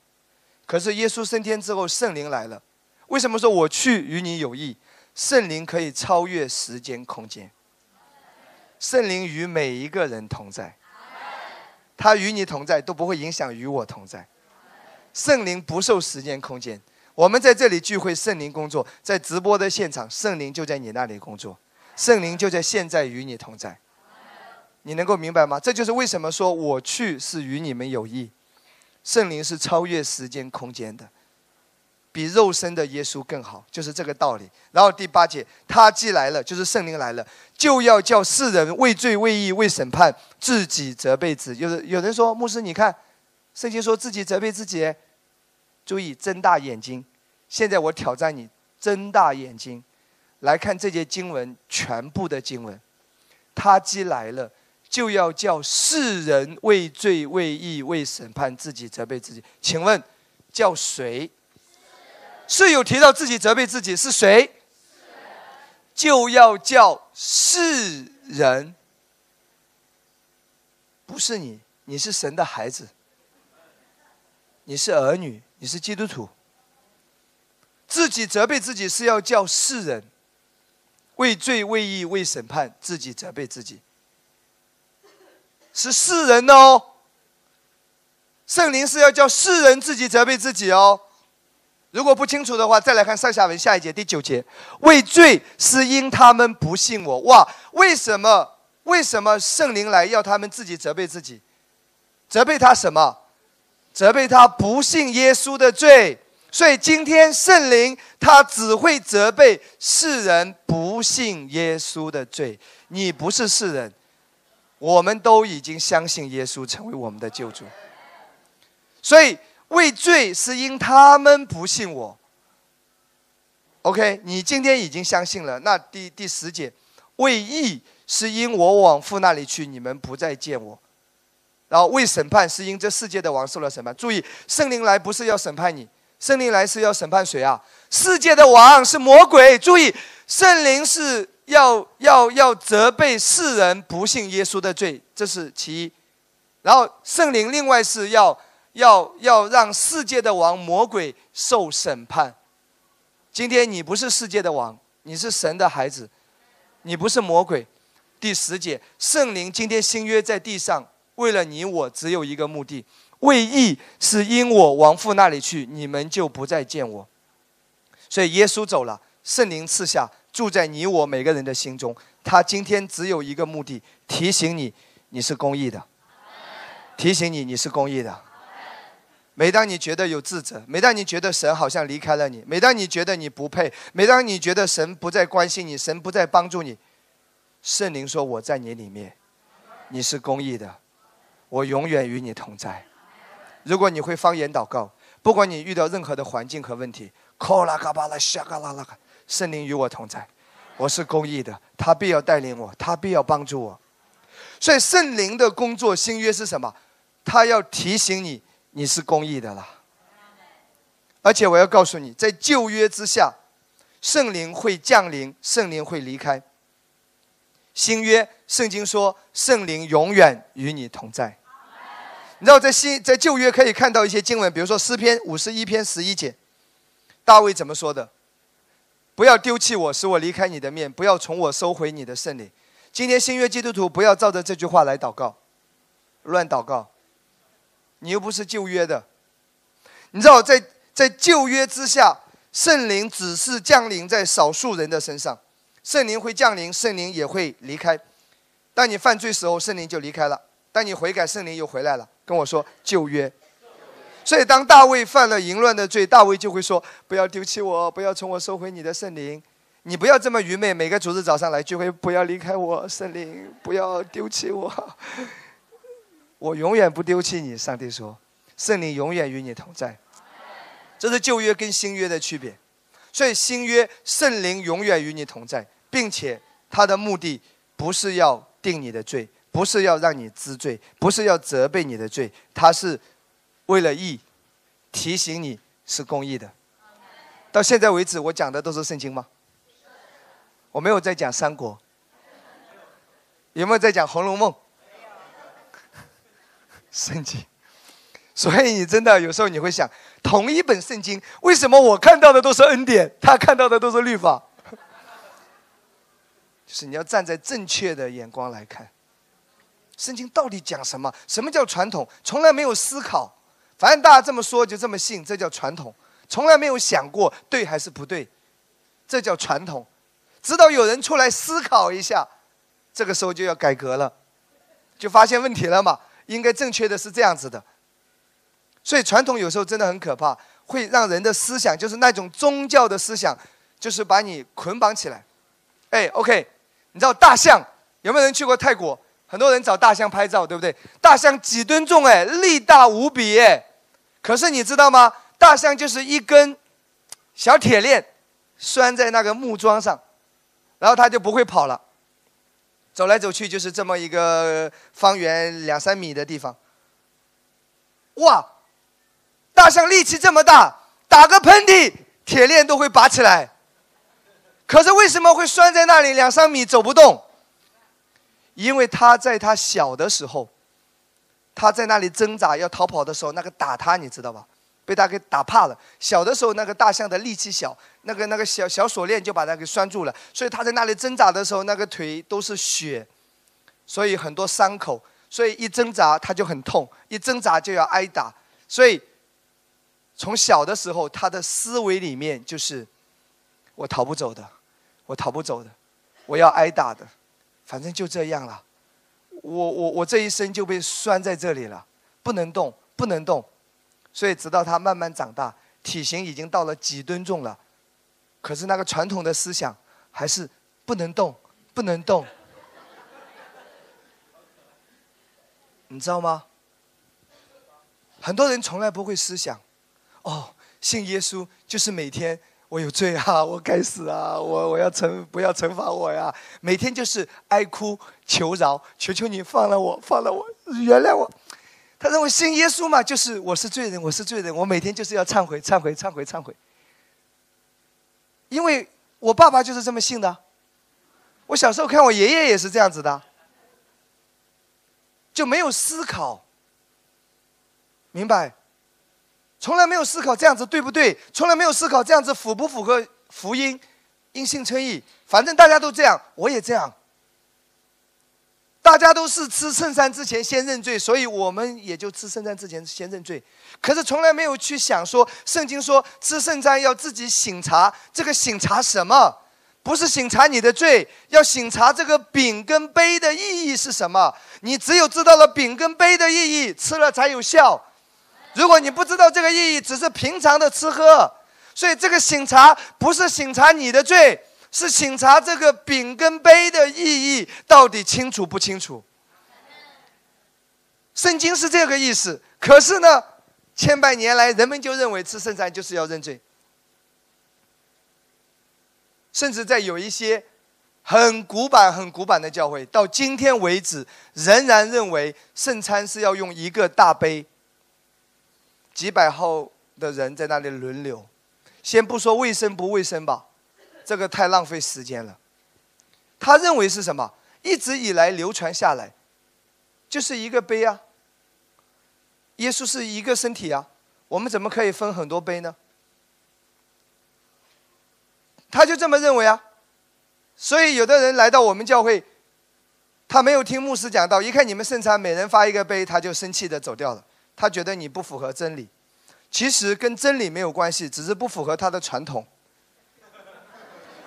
可是耶稣升天之后，圣灵来了。为什么说我去与你有益？圣灵可以超越时间、空间。圣灵与每一个人同在，他与你同在都不会影响与我同在。圣灵不受时间空间，我们在这里聚会，圣灵工作；在直播的现场，圣灵就在你那里工作，圣灵就在现在与你同在。你能够明白吗？这就是为什么说我去是与你们有益。圣灵是超越时间空间的。比肉身的耶稣更好，就是这个道理。然后第八节，他既来了，就是圣灵来了，就要叫世人为罪、为义、为审判，自己责备自己。有人有人说，牧师，你看，圣经说自己责备自己。注意，睁大眼睛。现在我挑战你，睁大眼睛，来看这节经文全部的经文。他既来了，就要叫世人为罪、为义、为审判，自己责备自己。请问，叫谁？是有提到自己责备自己是谁，就要叫世人，不是你，你是神的孩子，你是儿女，你是基督徒。自己责备自己是要叫世人为罪、为义、为审判，自己责备自己，是世人哦。圣灵是要叫世人自己责备自己哦。如果不清楚的话，再来看上下文下一节第九节，畏罪是因他们不信我。哇，为什么为什么圣灵来要他们自己责备自己？责备他什么？责备他不信耶稣的罪。所以今天圣灵他只会责备世人不信耶稣的罪。你不是世人，我们都已经相信耶稣成为我们的救主。所以为罪是因他们不信我。OK，你今天已经相信了。那第第十节，为义是因我往父那里去，你们不再见我。然后为审判是因这世界的王受了审判。注意，圣灵来不是要审判你，圣灵来是要审判谁啊？世界的王是魔鬼。注意，圣灵是要要要责备世人不信耶稣的罪，这是其一。然后圣灵另外是要要要让世界的王魔鬼受审判。今天你不是世界的王，你是神的孩子，你不是魔鬼。第十节，圣灵今天新约在地上。为了你我只有一个目的，为义是因我往父那里去，你们就不再见我。所以耶稣走了，圣灵赐下，住在你我每个人的心中。他今天只有一个目的，提醒你你是公义的，提醒你你是公义的。每当你觉得有自责，每当你觉得神好像离开了你，每当你觉得你不配，每当你觉得神不再关心你，神不再帮助你，圣灵说我在你里面，你是公义的。我永远与你同在。如果你会方言祷告，不管你遇到任何的环境和问题，卡拉嘎巴拉沙嘎拉拉，圣灵与我同在。我是公义的，他必要带领我，他必要帮助我。所以圣灵的工作新约是什么？他要提醒你，你是公义的了。而且我要告诉你，在旧约之下，圣灵会降临，圣灵会离开。新约圣经说，圣灵永远与你同在。你知道，在新在旧约可以看到一些经文，比如说诗篇五十一篇十一节，大卫怎么说的？不要丢弃我，使我离开你的面；不要从我收回你的圣灵。今天新约基督徒不要照着这句话来祷告，乱祷告。你又不是旧约的。你知道，在在旧约之下，圣灵只是降临在少数人的身上。圣灵会降临，圣灵也会离开。当你犯罪时候，圣灵就离开了；当你悔改，圣灵又回来了。跟我说旧约。所以当大卫犯了淫乱的罪，大卫就会说：“不要丢弃我，不要从我收回你的圣灵。你不要这么愚昧。每个主日早上来聚会，不要离开我，圣灵，不要丢弃我。我永远不丢弃你。”上帝说：“圣灵永远与你同在。”这是旧约跟新约的区别。所以新约圣灵永远与你同在。并且他的目的不是要定你的罪，不是要让你知罪，不是要责备你的罪，他是为了义，提醒你是公义的。到现在为止，我讲的都是圣经吗？我没有在讲三国，有没有在讲《红楼梦》？圣经。所以你真的有时候你会想，同一本圣经，为什么我看到的都是恩典，他看到的都是律法？就是你要站在正确的眼光来看，圣经到底讲什么？什么叫传统？从来没有思考，反正大家这么说就这么信，这叫传统。从来没有想过对还是不对，这叫传统。直到有人出来思考一下，这个时候就要改革了，就发现问题了嘛。应该正确的是这样子的。所以传统有时候真的很可怕，会让人的思想就是那种宗教的思想，就是把你捆绑起来。哎，OK。你知道大象有没有人去过泰国？很多人找大象拍照，对不对？大象几吨重哎，力大无比哎。可是你知道吗？大象就是一根小铁链拴在那个木桩上，然后它就不会跑了。走来走去就是这么一个方圆两三米的地方。哇，大象力气这么大，打个喷嚏，铁链都会拔起来。可是为什么会拴在那里两三米走不动？因为他在他小的时候，他在那里挣扎要逃跑的时候，那个打他你知道吧？被他给打怕了。小的时候那个大象的力气小，那个那个小小锁链就把他给拴住了，所以他在那里挣扎的时候，那个腿都是血，所以很多伤口，所以一挣扎他就很痛，一挣扎就要挨打，所以从小的时候他的思维里面就是我逃不走的。我逃不走的，我要挨打的，反正就这样了。我我我这一生就被拴在这里了，不能动，不能动。所以直到他慢慢长大，体型已经到了几吨重了，可是那个传统的思想还是不能动，不能动。你知道吗？很多人从来不会思想，哦，信耶稣就是每天我有罪啊，我该死啊，我我要惩不要惩罚我呀？每天就是哀哭求饶，求求你放了我，放了我，原谅我。他认为信耶稣嘛，就是我是罪人，我是罪人，我每天就是要忏悔，忏悔，忏悔，忏悔。因为我爸爸就是这么信的，我小时候看我爷爷也是这样子的，就没有思考。明白，从来没有思考这样子对不对？从来没有思考这样子符不符合福音？因信称义，反正大家都这样，我也这样。大家都是吃圣餐之前先认罪，所以我们也就吃圣餐之前先认罪。可是从来没有去想说，圣经说吃圣餐要自己醒察，这个醒察什么？不是醒察你的罪，要醒察这个饼跟杯的意义是什么？你只有知道了饼跟杯的意义，吃了才有效。如果你不知道这个意义，只是平常的吃喝，所以这个醒茶不是醒茶你的罪，是醒茶这个饼跟杯的意义到底清楚不清楚？圣经是这个意思，可是呢，千百年来人们就认为吃圣餐就是要认罪，甚至在有一些很古板、很古板的教会，到今天为止仍然认为圣餐是要用一个大杯。几百号的人在那里轮流，先不说卫生不卫生吧，这个太浪费时间了。他认为是什么？一直以来流传下来，就是一个杯啊。耶稣是一个身体啊，我们怎么可以分很多杯呢？他就这么认为啊。所以有的人来到我们教会，他没有听牧师讲到，一看你们圣餐每人发一个杯，他就生气的走掉了。他觉得你不符合真理，其实跟真理没有关系，只是不符合他的传统。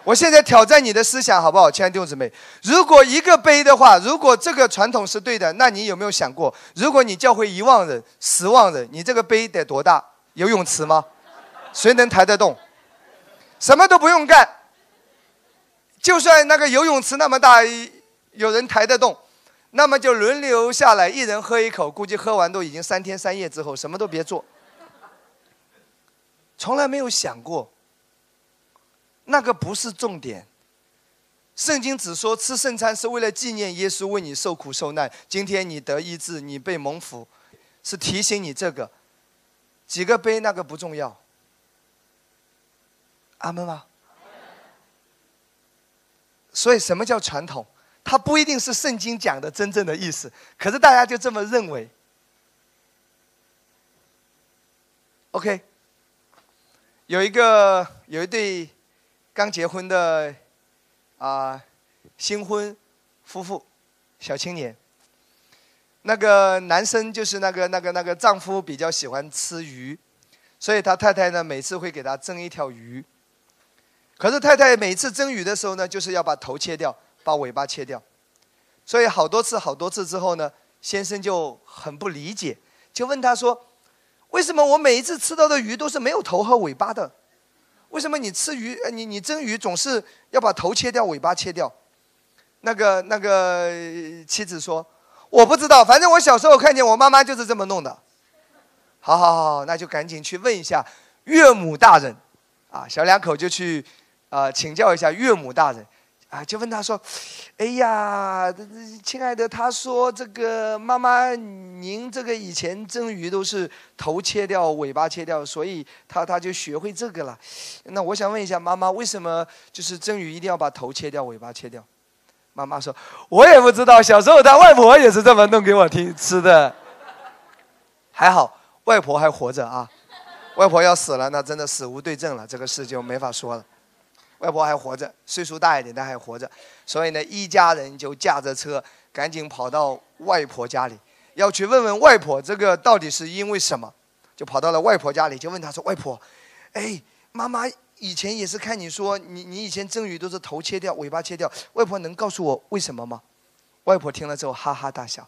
我现在挑战你的思想，好不好，亲爱的弟兄姊妹？如果一个杯的话，如果这个传统是对的，那你有没有想过，如果你教会一万人、十万人，你这个杯得多大？游泳池吗？谁能抬得动？什么都不用干，就算那个游泳池那么大，有人抬得动。那么就轮流下来，一人喝一口，估计喝完都已经三天三夜之后，什么都别做。从来没有想过，那个不是重点。圣经只说吃圣餐是为了纪念耶稣为你受苦受难。今天你得医治，你被蒙福，是提醒你这个。几个杯那个不重要。阿门吗？所以什么叫传统？它不一定是圣经讲的真正的意思，可是大家就这么认为。OK，有一个有一对刚结婚的啊新婚夫妇，小青年。那个男生就是那个那个那个丈夫比较喜欢吃鱼，所以他太太呢每次会给他蒸一条鱼。可是太太每次蒸鱼的时候呢，就是要把头切掉。把尾巴切掉，所以好多次好多次之后呢，先生就很不理解，就问他说：“为什么我每一次吃到的鱼都是没有头和尾巴的？为什么你吃鱼，你你蒸鱼总是要把头切掉，尾巴切掉？”那个那个妻子说：“我不知道，反正我小时候看见我妈妈就是这么弄的。”好好好，那就赶紧去问一下岳母大人，啊，小两口就去啊请教一下岳母大人。啊，就问他说：“哎呀，亲爱的，他说这个妈妈，您这个以前蒸鱼都是头切掉，尾巴切掉，所以他他就学会这个了。那我想问一下，妈妈为什么就是蒸鱼一定要把头切掉，尾巴切掉？”妈妈说：“我也不知道，小时候他外婆也是这么弄给我听吃的。还好外婆还活着啊，外婆要死了，那真的死无对证了，这个事就没法说了。”外婆还活着，岁数大一点，但还活着，所以呢，一家人就驾着车，赶紧跑到外婆家里，要去问问外婆这个到底是因为什么，就跑到了外婆家里，就问她说：“外婆，哎，妈妈以前也是看你说，你你以前蒸鱼都是头切掉，尾巴切掉，外婆能告诉我为什么吗？”外婆听了之后哈哈大笑，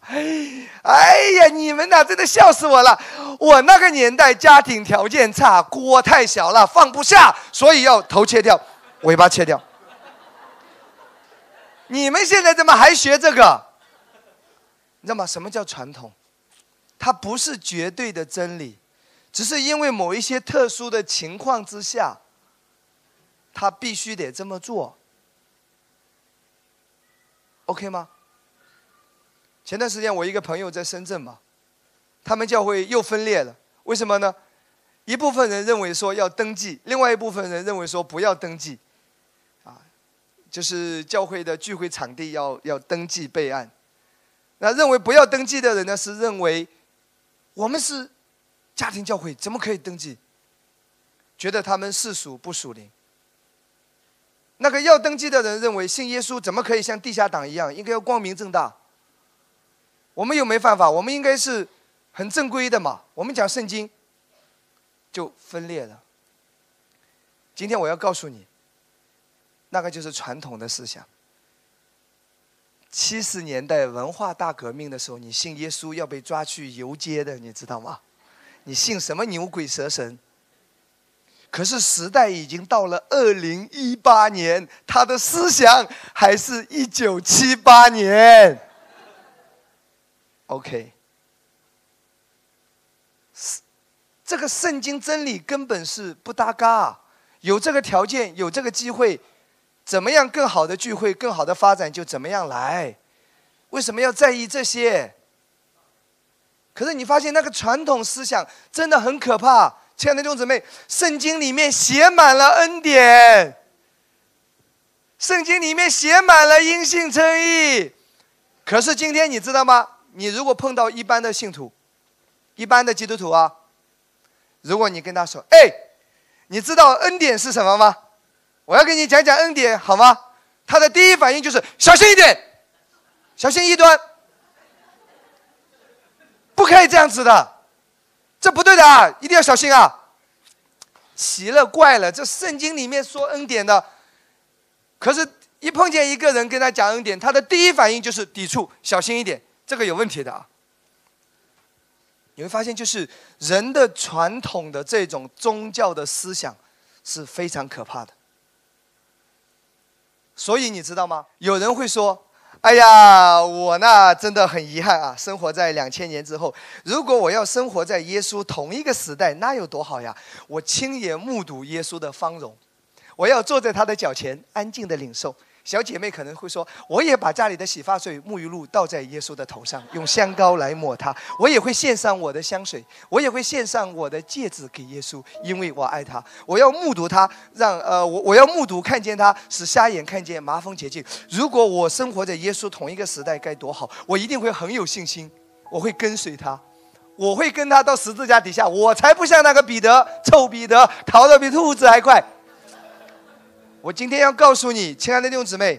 哎呀，你们呐，真的笑死我了！我那个年代家庭条件差，锅太小了放不下，所以要头切掉，尾巴切掉。你们现在怎么还学这个？你知道吗？什么叫传统？它不是绝对的真理，只是因为某一些特殊的情况之下，他必须得这么做。OK 吗？前段时间我一个朋友在深圳嘛，他们教会又分裂了。为什么呢？一部分人认为说要登记，另外一部分人认为说不要登记，就是教会的聚会场地要要登记备案。那认为不要登记的人呢，是认为我们是家庭教会，怎么可以登记？觉得他们世俗不属灵。那个要登记的人认为信耶稣怎么可以像地下党一样，应该要光明正大。我们又没犯法，我们应该是很正规的嘛。我们讲圣经，就分裂了。今天我要告诉你，那个就是传统的思想。七十年代文化大革命的时候，你信耶稣要被抓去游街的，你知道吗？你信什么牛鬼蛇神？可是时代已经到了二零一八年，他的思想还是一九七八年。OK，这个圣经真理根本是不搭嘎。有这个条件，有这个机会，怎么样更好的聚会、更好的发展就怎么样来。为什么要在意这些？可是你发现那个传统思想真的很可怕，亲爱的弟兄姊妹，圣经里面写满了恩典，圣经里面写满了因信称义。可是今天你知道吗？你如果碰到一般的信徒，一般的基督徒啊，如果你跟他说：“哎，你知道恩典是什么吗？我要跟你讲讲恩典，好吗？”他的第一反应就是小心一点，小心异端，不可以这样子的，这不对的啊，一定要小心啊！奇了怪了，这圣经里面说恩典的，可是，一碰见一个人跟他讲恩典，他的第一反应就是抵触，小心一点。这个有问题的啊！你会发现，就是人的传统的这种宗教的思想是非常可怕的。所以你知道吗？有人会说：“哎呀，我那真的很遗憾啊，生活在两千年之后。如果我要生活在耶稣同一个时代，那有多好呀！我亲眼目睹耶稣的芳容，我要坐在他的脚前，安静的领受。”小姐妹可能会说：“我也把家里的洗发水、沐浴露倒在耶稣的头上，用香膏来抹他。我也会献上我的香水，我也会献上我的戒指给耶稣，因为我爱他。我要目睹他，让呃我我要目睹看见他，使瞎眼看见，麻风洁净。如果我生活在耶稣同一个时代，该多好！我一定会很有信心，我会跟随他，我会跟他到十字架底下。我才不像那个彼得，臭彼得，逃得比兔子还快。”我今天要告诉你，亲爱的弟兄姊妹，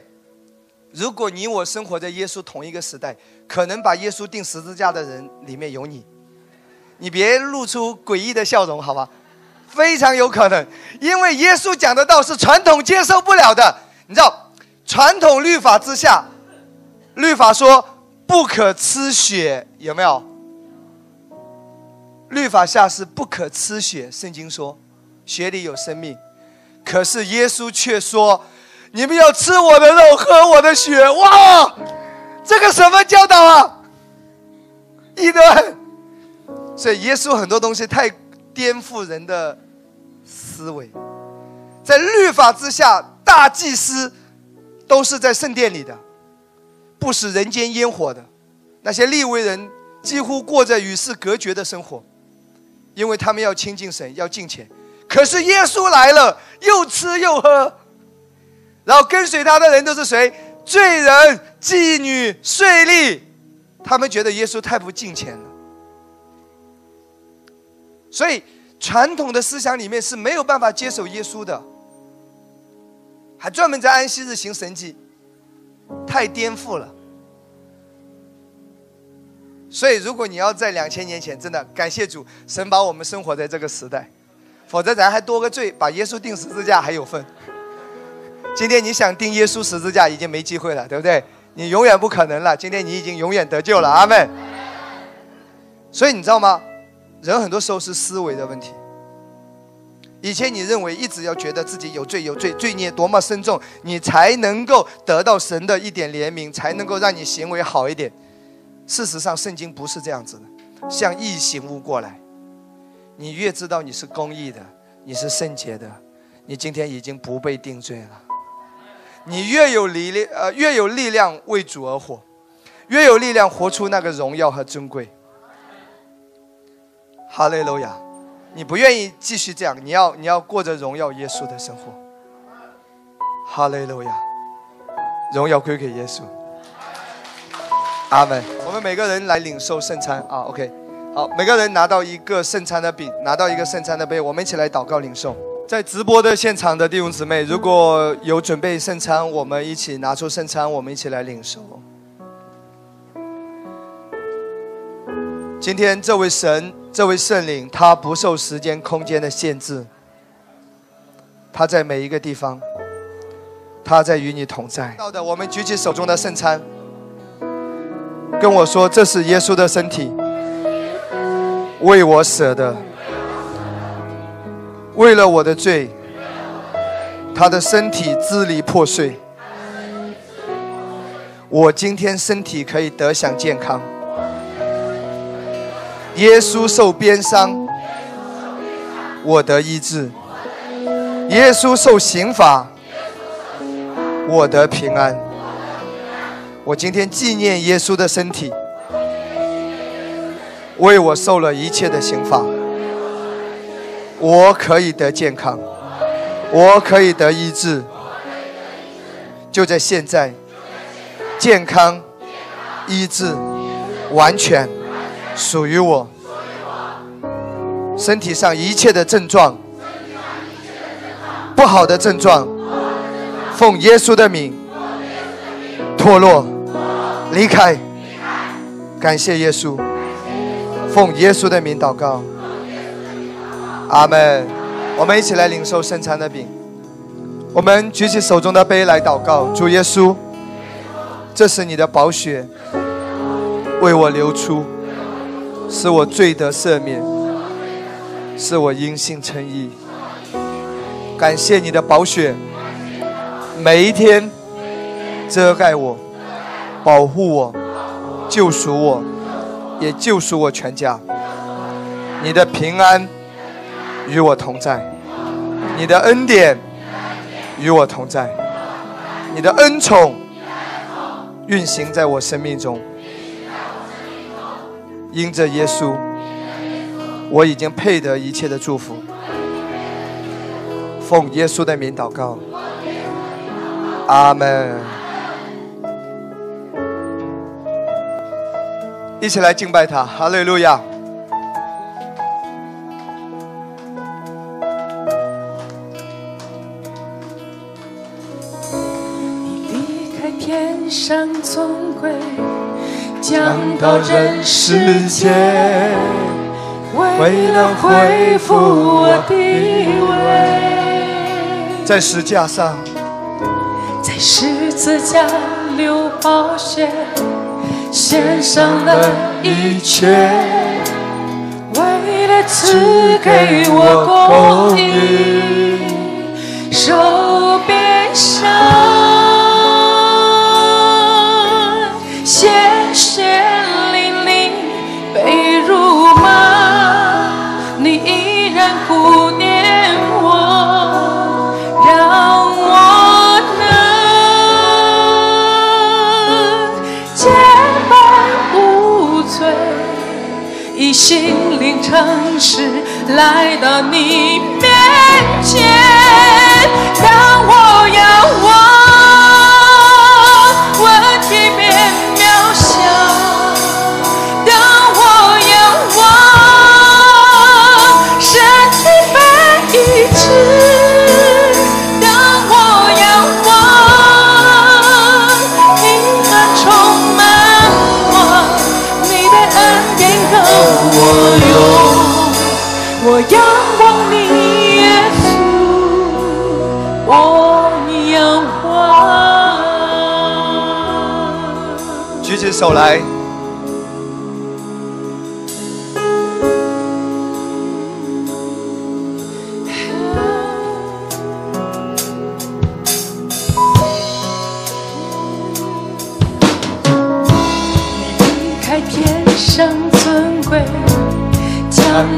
如果你我生活在耶稣同一个时代，可能把耶稣钉十字架的人里面有你。你别露出诡异的笑容，好吧？非常有可能，因为耶稣讲的道是传统接受不了的。你知道，传统律法之下，律法说不可吃血，有没有？律法下是不可吃血，圣经说血里有生命。可是耶稣却说：“你们要吃我的肉，喝我的血。”哇，这个什么教导啊？异端。所以耶稣很多东西太颠覆人的思维。在律法之下，大祭司都是在圣殿里的，不食人间烟火的。那些利未人几乎过着与世隔绝的生活，因为他们要亲近神，要敬虔。可是耶稣来了，又吃又喝，然后跟随他的人都是谁？罪人、妓女、税吏，他们觉得耶稣太不敬虔了。所以传统的思想里面是没有办法接受耶稣的，还专门在安息日行神迹，太颠覆了。所以如果你要在两千年前，真的感谢主，神把我们生活在这个时代。否则咱还多个罪，把耶稣钉十字架还有份。今天你想钉耶稣十字架已经没机会了，对不对？你永远不可能了。今天你已经永远得救了，阿门。所以你知道吗？人很多时候是思维的问题。以前你认为一直要觉得自己有罪有罪，罪孽多么深重，你才能够得到神的一点怜悯，才能够让你行为好一点。事实上，圣经不是这样子的，像异形物过来。你越知道你是公义的，你是圣洁的，你今天已经不被定罪了。你越有力量，呃，越有力量为主而活，越有力量活出那个荣耀和尊贵。哈利路亚！你不愿意继续这样，你要你要过着荣耀耶稣的生活。哈利路亚！荣耀归给耶稣。阿门。我们每个人来领受圣餐啊，OK。好，每个人拿到一个圣餐的饼，拿到一个圣餐的杯，我们一起来祷告领受。在直播的现场的弟兄姊妹，如果有准备圣餐，我们一起拿出圣餐，我们一起来领受。今天这位神，这位圣灵，他不受时间、空间的限制，他在每一个地方，他在与你同在。到的，我们举起手中的圣餐。跟我说，这是耶稣的身体，为我舍的，为了我的罪，他的身体支离破碎，我今天身体可以得享健康。耶稣受鞭伤，我得医治；耶稣受刑罚，我得平安。我今天纪念耶稣的身体，为我受了一切的刑罚，我可以得健康，我可以得医治，就在现在，健康、医治完全属于我，身体上一切的症状，不好的症状，奉耶稣的名脱落。离开，感谢耶稣，奉耶稣的名祷告，阿门。我们一起来领受圣餐的饼，我们举起手中的杯来祷告。主耶稣，这是你的宝血，为我流出，使我罪得赦免，使我因信称义。感谢你的宝血，每一天遮盖我。保护我，救赎我，也救赎我全家。你的平安与我同在，你的恩典与我同在，你的恩宠运行在我生命中。因着耶稣，我已经配得一切的祝福。奉耶稣的名祷告，阿门。一起来敬拜他，哈利路亚！你离开天上尊贵，降到人世间，为了恢复我的位，在石架上，在十字架流宝血。献上了一切，为了赐给我公义，受鞭伤，城市来到你面前，当我仰望，问题变渺小；当我仰望，身体被医治；当我仰望，平安充满我，你的恩典够我用。仰望你，耶稣，我仰望。举起手来，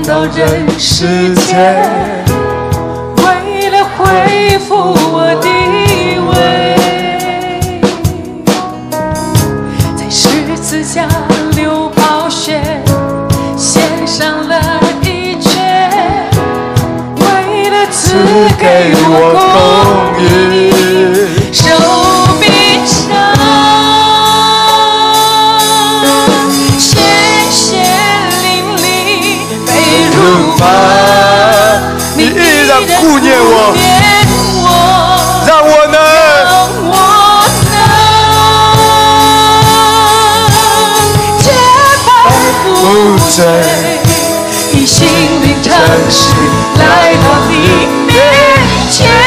到人世间，为了恢复我的位，在十字架流宝血，献上了一切，为了赐给我公义。念我，让我能，让我能洁白无罪，以心灵诚实来到你面前。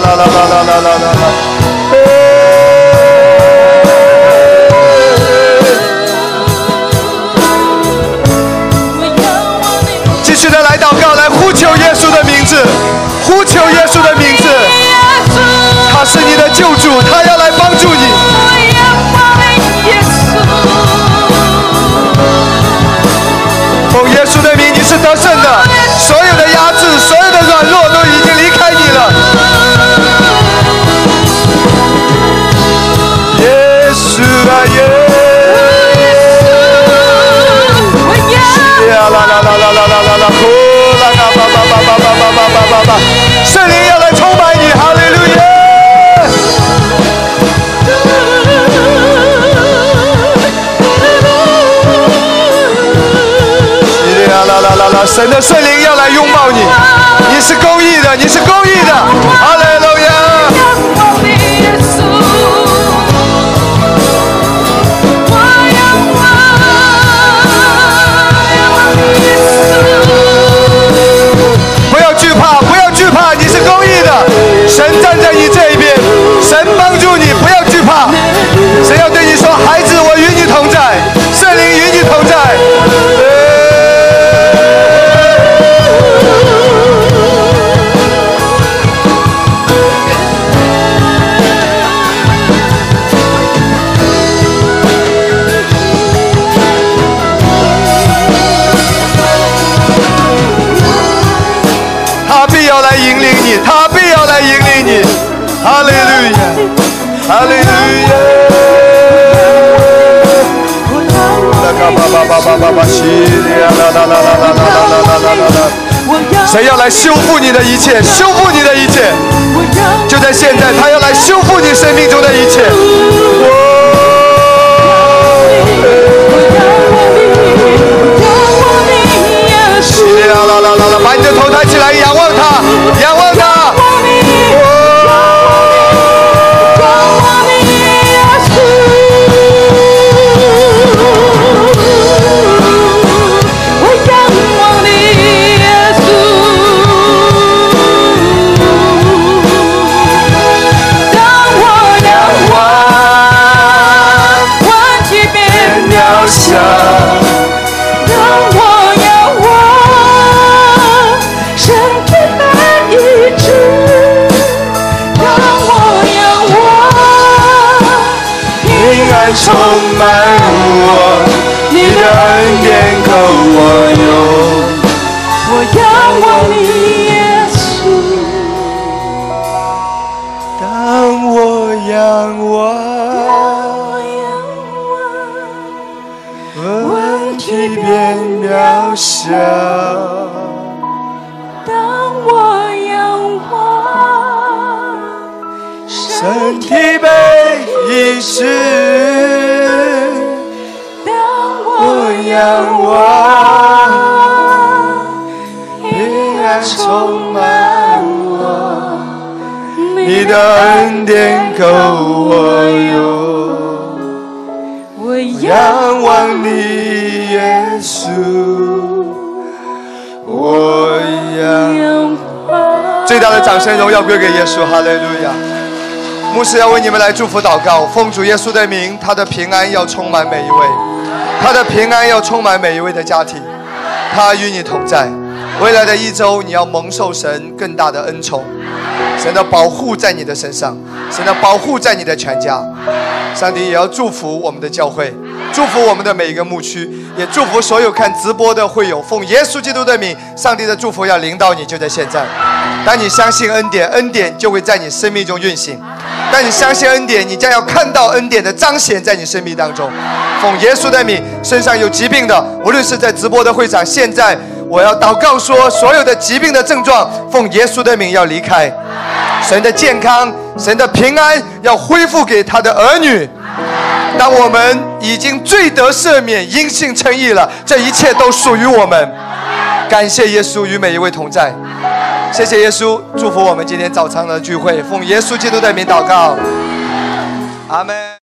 la la la. 神的圣灵要来拥抱你，你是公义的，你是公义的。不要惧怕，不要惧怕，你是公益的。神站在你这一边，神帮助你，不要惧怕。神要对你说，孩子。谁要来修复你的一切？修复你的一切，就在现在，他要来修复你生命中的一切。哇！啦啦啦啦啦，把你的头抬起来，仰望他，仰。充满我，你的恩典够我的恩典够我用。我仰望你，耶稣。我仰望。最大的掌声荣耀归给耶稣，哈利路亚。牧师要为你们来祝福祷告，奉主耶稣的名，他的平安要充满每一位。他的平安要充满每一位的家庭，他与你同在。未来的一周，你要蒙受神更大的恩宠，神的保护在你的身上，神的保护在你的全家。上帝也要祝福我们的教会，祝福我们的每一个牧区，也祝福所有看直播的会友。奉耶稣基督的名，上帝的祝福要临到你，就在现在。当你相信恩典，恩典就会在你生命中运行。当你相信恩典，你将要看到恩典的彰显在你生命当中。奉耶稣的名，身上有疾病的，无论是在直播的会场，现在我要祷告说，所有的疾病的症状，奉耶稣的名要离开。神的健康，神的平安要恢复给他的儿女。当我们已经罪得赦免、因信称义了，这一切都属于我们。感谢耶稣与每一位同在。谢谢耶稣，祝福我们今天早餐的聚会。奉耶稣基督的名祷告，阿门。